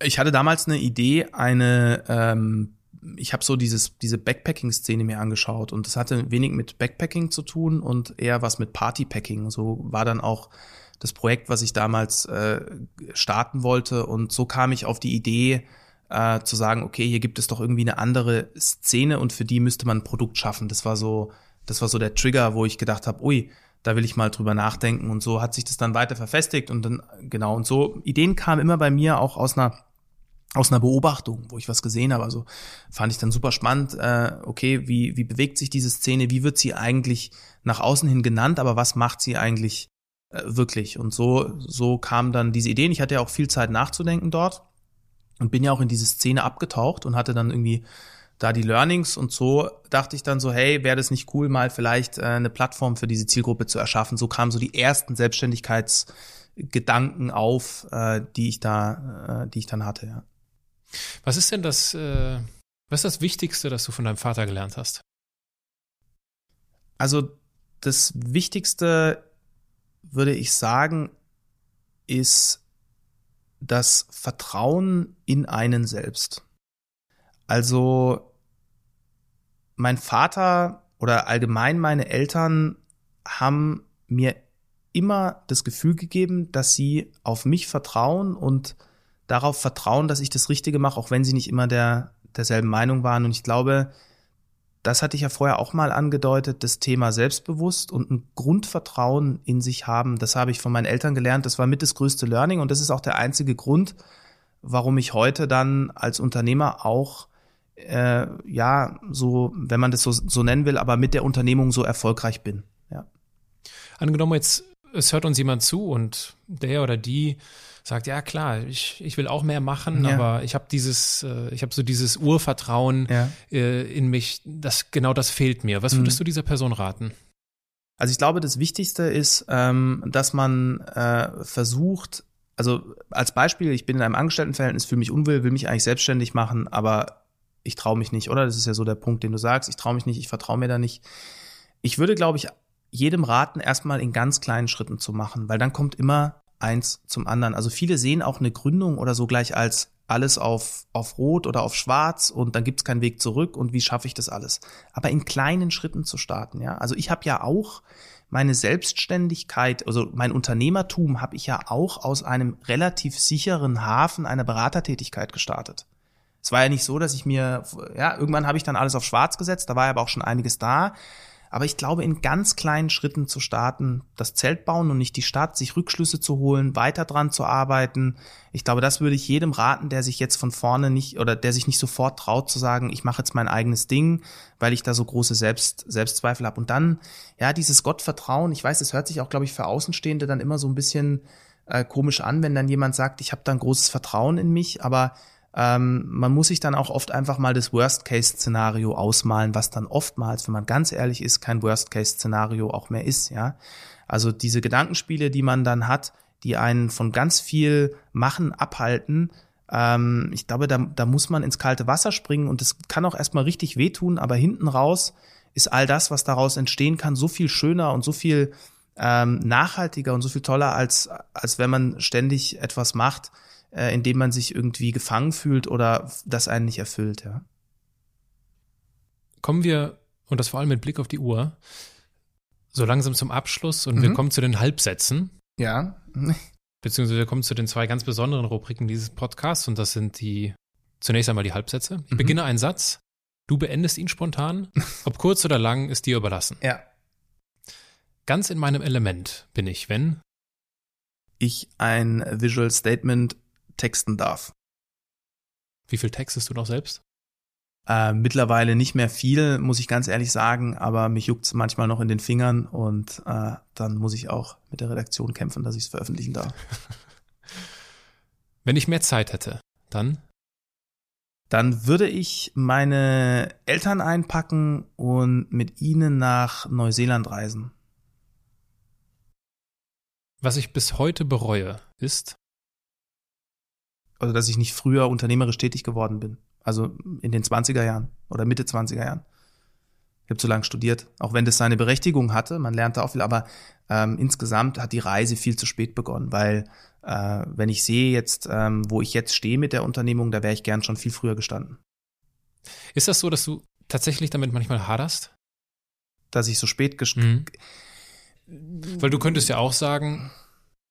S3: Ich hatte damals eine Idee, eine ähm, ich habe so dieses, diese Backpacking-Szene mir angeschaut und das hatte wenig mit Backpacking zu tun und eher was mit Partypacking. So war dann auch das Projekt, was ich damals äh, starten wollte und so kam ich auf die Idee äh, zu sagen, okay, hier gibt es doch irgendwie eine andere Szene und für die müsste man ein Produkt schaffen. Das war so, das war so der Trigger, wo ich gedacht habe, ui, da will ich mal drüber nachdenken und so hat sich das dann weiter verfestigt und dann genau und so Ideen kamen immer bei mir auch aus einer aus einer Beobachtung, wo ich was gesehen habe. Also fand ich dann super spannend, äh, okay, wie, wie bewegt sich diese Szene, wie wird sie eigentlich nach außen hin genannt, aber was macht sie eigentlich äh, wirklich? Und so, so kamen dann diese Ideen. Ich hatte ja auch viel Zeit nachzudenken dort und bin ja auch in diese Szene abgetaucht und hatte dann irgendwie da die Learnings und so dachte ich dann so, hey, wäre das nicht cool, mal vielleicht äh, eine Plattform für diese Zielgruppe zu erschaffen. So kamen so die ersten Selbstständigkeitsgedanken auf, äh, die ich da, äh, die ich dann hatte, ja.
S1: Was ist denn das, äh, was ist das Wichtigste, das du von deinem Vater gelernt hast?
S3: Also das Wichtigste, würde ich sagen, ist das Vertrauen in einen selbst. Also mein Vater oder allgemein meine Eltern haben mir immer das Gefühl gegeben, dass sie auf mich vertrauen und darauf vertrauen, dass ich das Richtige mache, auch wenn sie nicht immer der, derselben Meinung waren. Und ich glaube, das hatte ich ja vorher auch mal angedeutet, das Thema Selbstbewusst und ein Grundvertrauen in sich haben. Das habe ich von meinen Eltern gelernt. Das war mit das größte Learning und das ist auch der einzige Grund, warum ich heute dann als Unternehmer auch äh, ja so, wenn man das so, so nennen will, aber mit der Unternehmung so erfolgreich bin. Ja.
S1: Angenommen jetzt, es hört uns jemand zu und der oder die sagt, ja klar, ich, ich will auch mehr machen, ja. aber ich habe dieses, äh, ich habe so dieses Urvertrauen ja. äh, in mich, das genau das fehlt mir. Was würdest mhm. du dieser Person raten?
S3: Also ich glaube, das Wichtigste ist, ähm, dass man äh, versucht, also als Beispiel, ich bin in einem Angestelltenverhältnis, fühle mich unwohl, will mich eigentlich selbstständig machen, aber ich traue mich nicht, oder? Das ist ja so der Punkt, den du sagst. Ich traue mich nicht, ich vertraue mir da nicht. Ich würde, glaube ich, jedem raten, erstmal in ganz kleinen Schritten zu machen, weil dann kommt immer eins zum anderen. Also viele sehen auch eine Gründung oder so gleich als alles auf, auf Rot oder auf Schwarz und dann gibt es keinen Weg zurück und wie schaffe ich das alles? Aber in kleinen Schritten zu starten, ja. Also ich habe ja auch meine Selbstständigkeit, also mein Unternehmertum habe ich ja auch aus einem relativ sicheren Hafen einer Beratertätigkeit gestartet. Es war ja nicht so, dass ich mir, ja, irgendwann habe ich dann alles auf schwarz gesetzt, da war aber auch schon einiges da. Aber ich glaube, in ganz kleinen Schritten zu starten, das Zelt bauen und nicht die Stadt, sich Rückschlüsse zu holen, weiter dran zu arbeiten. Ich glaube, das würde ich jedem raten, der sich jetzt von vorne nicht oder der sich nicht sofort traut zu sagen, ich mache jetzt mein eigenes Ding, weil ich da so große Selbst, Selbstzweifel habe. Und dann, ja, dieses Gottvertrauen, ich weiß, es hört sich auch, glaube ich, für Außenstehende dann immer so ein bisschen äh, komisch an, wenn dann jemand sagt, ich habe da ein großes Vertrauen in mich, aber ähm, man muss sich dann auch oft einfach mal das Worst-Case-Szenario ausmalen, was dann oftmals, wenn man ganz ehrlich ist, kein Worst-Case-Szenario auch mehr ist, ja. Also diese Gedankenspiele, die man dann hat, die einen von ganz viel Machen abhalten, ähm, ich glaube, da, da muss man ins kalte Wasser springen und das kann auch erstmal richtig wehtun, aber hinten raus ist all das, was daraus entstehen kann, so viel schöner und so viel ähm, nachhaltiger und so viel toller, als, als wenn man ständig etwas macht, äh, in dem man sich irgendwie gefangen fühlt oder das einen nicht erfüllt, ja.
S1: Kommen wir, und das vor allem mit Blick auf die Uhr, so langsam zum Abschluss und mhm. wir kommen zu den Halbsätzen.
S3: Ja. [LAUGHS]
S1: Beziehungsweise wir kommen zu den zwei ganz besonderen Rubriken dieses Podcasts und das sind die, zunächst einmal die Halbsätze. Ich mhm. beginne einen Satz, du beendest ihn spontan, [LAUGHS] ob kurz oder lang, ist dir überlassen.
S3: Ja.
S1: Ganz in meinem Element bin ich, wenn
S3: ich ein Visual Statement texten darf.
S1: Wie viel textest du noch selbst?
S3: Äh, mittlerweile nicht mehr viel, muss ich ganz ehrlich sagen, aber mich juckt es manchmal noch in den Fingern und äh, dann muss ich auch mit der Redaktion kämpfen, dass ich es veröffentlichen darf. [LAUGHS]
S1: Wenn ich mehr Zeit hätte, dann?
S3: Dann würde ich meine Eltern einpacken und mit ihnen nach Neuseeland reisen.
S1: Was ich bis heute bereue, ist?
S3: Also dass ich nicht früher unternehmerisch tätig geworden bin. Also in den 20er Jahren oder Mitte 20er Jahren. Ich habe zu lange studiert, auch wenn das seine Berechtigung hatte, man lernte auch viel, aber ähm, insgesamt hat die Reise viel zu spät begonnen, weil äh, wenn ich sehe jetzt, ähm, wo ich jetzt stehe mit der Unternehmung, da wäre ich gern schon viel früher gestanden.
S1: Ist das so, dass du tatsächlich damit manchmal haderst?
S3: Dass ich so spät gestanden.
S1: Mhm. Weil du könntest ja auch sagen,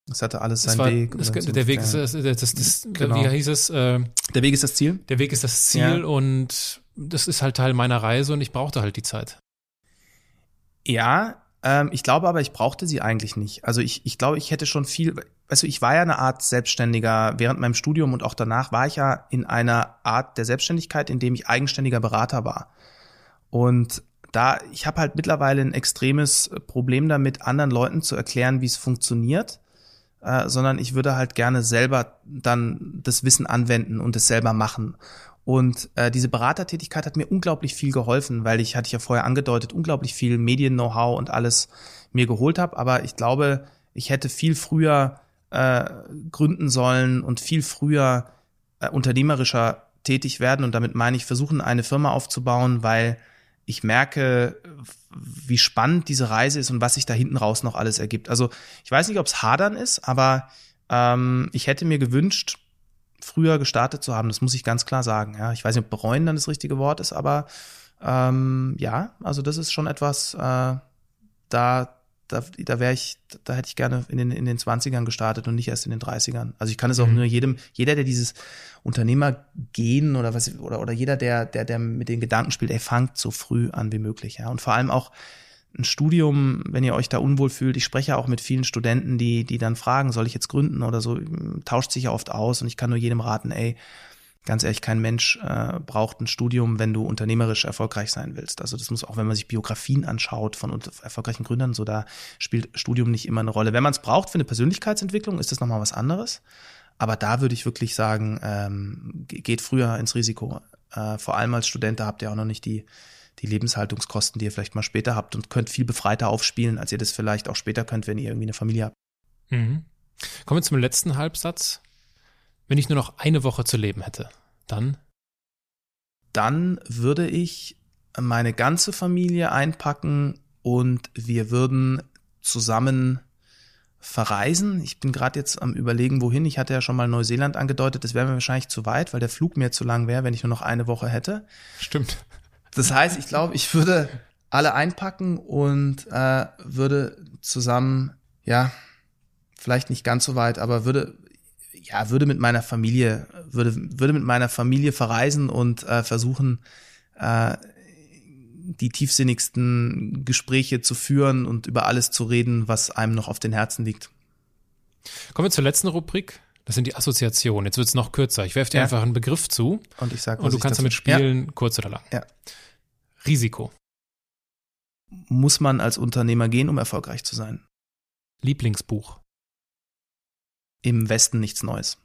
S3: es hatte alles seinen war, Weg.
S1: Es, der Weg ist das, das, das, genau. wie hieß es? Äh,
S3: der Weg ist das Ziel.
S1: Der Weg ist das Ziel ja. und das ist halt Teil meiner Reise und ich brauchte halt die Zeit.
S3: Ja, ähm, ich glaube aber, ich brauchte sie eigentlich nicht. Also ich, ich glaube, ich hätte schon viel, weißt du, ich war ja eine Art Selbstständiger während meinem Studium und auch danach war ich ja in einer Art der Selbstständigkeit, in dem ich eigenständiger Berater war. Und da, ich habe halt mittlerweile ein extremes Problem damit, anderen Leuten zu erklären, wie es funktioniert äh, sondern ich würde halt gerne selber dann das Wissen anwenden und es selber machen. Und äh, diese Beratertätigkeit hat mir unglaublich viel geholfen, weil ich, hatte ich ja vorher angedeutet, unglaublich viel Medien-Know-how und alles mir geholt habe. Aber ich glaube, ich hätte viel früher äh, gründen sollen und viel früher äh, unternehmerischer tätig werden. Und damit meine ich, versuchen, eine Firma aufzubauen, weil ich merke, wie spannend diese Reise ist und was sich da hinten raus noch alles ergibt. Also ich weiß nicht, ob es hadern ist, aber ähm, ich hätte mir gewünscht, früher gestartet zu haben. Das muss ich ganz klar sagen. Ja, ich weiß nicht, ob bereuen dann das richtige Wort ist, aber ähm, ja, also das ist schon etwas, äh, da da, da wäre ich, da hätte ich gerne in den, in den 20ern gestartet und nicht erst in den 30ern. Also ich kann es auch mhm. nur jedem, jeder, der dieses Unternehmergehen oder was, oder, oder jeder, der, der, der mit den Gedanken spielt, ey, fangt so früh an wie möglich, ja. Und vor allem auch ein Studium, wenn ihr euch da unwohl fühlt, ich spreche auch mit vielen Studenten, die, die dann fragen, soll ich jetzt gründen oder so, tauscht sich ja oft aus und ich kann nur jedem raten, ey, ganz ehrlich, kein Mensch äh, braucht ein Studium, wenn du unternehmerisch erfolgreich sein willst. Also das muss auch, wenn man sich Biografien anschaut von erfolgreichen Gründern, so da spielt Studium nicht immer eine Rolle. Wenn man es braucht für eine Persönlichkeitsentwicklung, ist das nochmal was anderes. Aber da würde ich wirklich sagen, ähm, geht früher ins Risiko. Äh, vor allem als Student, da habt ihr auch noch nicht die, die Lebenshaltungskosten, die ihr vielleicht mal später habt und könnt viel befreiter aufspielen, als ihr das vielleicht auch später könnt, wenn ihr irgendwie eine Familie habt.
S1: Mhm. Kommen wir zum letzten Halbsatz. Wenn ich nur noch eine Woche zu leben hätte, dann?
S3: Dann würde ich meine ganze Familie einpacken und wir würden zusammen verreisen. Ich bin gerade jetzt am überlegen, wohin. Ich hatte ja schon mal Neuseeland angedeutet. Das wäre mir wahrscheinlich zu weit, weil der Flug mir zu lang wäre, wenn ich nur noch eine Woche hätte.
S1: Stimmt.
S3: Das heißt, ich glaube, ich würde alle einpacken und äh, würde zusammen, ja, vielleicht nicht ganz so weit, aber würde ja, würde mit meiner Familie, würde, würde mit meiner Familie verreisen und äh, versuchen, äh, die tiefsinnigsten Gespräche zu führen und über alles zu reden, was einem noch auf den Herzen liegt.
S1: Kommen wir zur letzten Rubrik. Das sind die Assoziationen. Jetzt wird es noch kürzer. Ich werfe dir ja. einfach einen Begriff zu.
S3: Und ich sag,
S1: Und du kannst damit spielen, ja. kurz oder lang.
S3: Ja.
S1: Risiko.
S3: Muss man als Unternehmer gehen, um erfolgreich zu sein?
S1: Lieblingsbuch.
S3: Im Westen nichts Neues.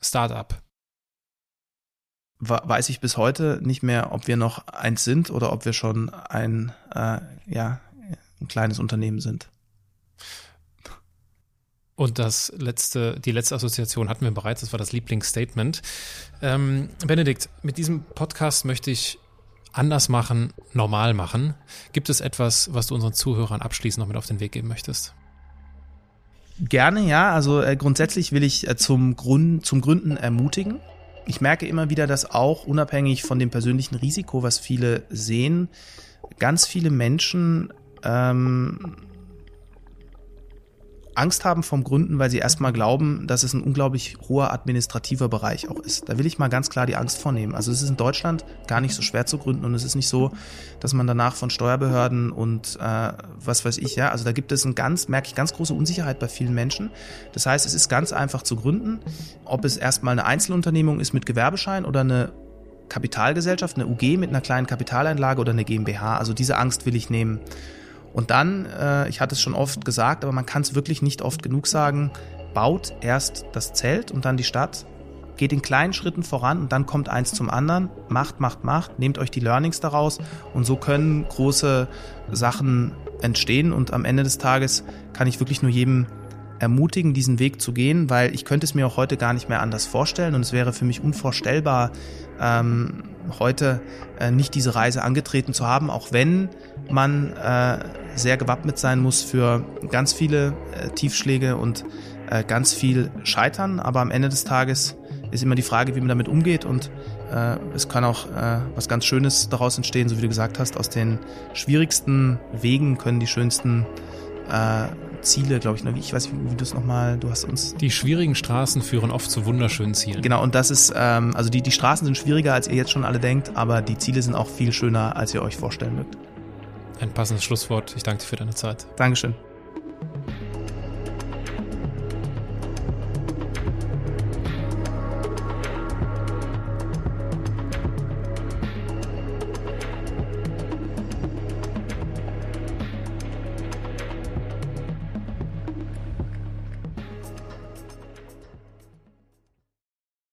S1: Startup.
S3: Weiß ich bis heute nicht mehr, ob wir noch eins sind oder ob wir schon ein, äh, ja, ein kleines Unternehmen sind.
S1: Und das letzte, die letzte Assoziation hatten wir bereits, das war das Lieblingsstatement. Ähm, Benedikt, mit diesem Podcast möchte ich anders machen, normal machen. Gibt es etwas, was du unseren Zuhörern abschließend noch mit auf den Weg geben möchtest?
S3: Gerne, ja. Also äh, grundsätzlich will ich äh, zum, Grund, zum Gründen ermutigen. Ich merke immer wieder, dass auch unabhängig von dem persönlichen Risiko, was viele sehen, ganz viele Menschen ähm, Angst haben vom Gründen, weil sie erstmal glauben, dass es ein unglaublich hoher administrativer Bereich auch ist. Da will ich mal ganz klar die Angst vornehmen. Also es ist in Deutschland gar nicht so schwer zu gründen und es ist nicht so, dass man danach von Steuerbehörden und äh, was weiß ich, ja, also da gibt es ein ganz, merke ich, ganz große Unsicherheit bei vielen Menschen. Das heißt, es ist ganz einfach zu gründen, ob es erstmal eine Einzelunternehmung ist mit Gewerbeschein oder eine Kapitalgesellschaft, eine UG mit einer kleinen Kapitaleinlage oder eine GmbH. Also diese Angst will ich nehmen. Und dann, äh, ich hatte es schon oft gesagt, aber man kann es wirklich nicht oft genug sagen, baut erst das Zelt und dann die Stadt, geht in kleinen Schritten voran und dann kommt eins zum anderen, macht, macht, macht, nehmt euch die Learnings daraus und so können große Sachen entstehen und am Ende des Tages kann ich wirklich nur jedem ermutigen, diesen Weg zu gehen, weil ich könnte es mir auch heute gar nicht mehr anders vorstellen und es wäre für mich unvorstellbar, ähm, heute äh, nicht diese Reise angetreten zu haben, auch wenn man äh, sehr gewappnet sein muss für ganz viele äh, Tiefschläge und äh, ganz viel Scheitern. Aber am Ende des Tages ist immer die Frage, wie man damit umgeht und äh, es kann auch äh, was ganz Schönes daraus entstehen, so wie du gesagt hast, aus den schwierigsten Wegen können die schönsten äh, Ziele, glaube ich, ne? ich weiß nicht, wie, wie du es nochmal, du hast uns.
S1: Die schwierigen Straßen führen oft zu wunderschönen Zielen.
S3: Genau, und das ist, ähm, also die, die Straßen sind schwieriger, als ihr jetzt schon alle denkt, aber die Ziele sind auch viel schöner, als ihr euch vorstellen mögt.
S1: Ein passendes Schlusswort. Ich danke dir für deine Zeit.
S3: Dankeschön.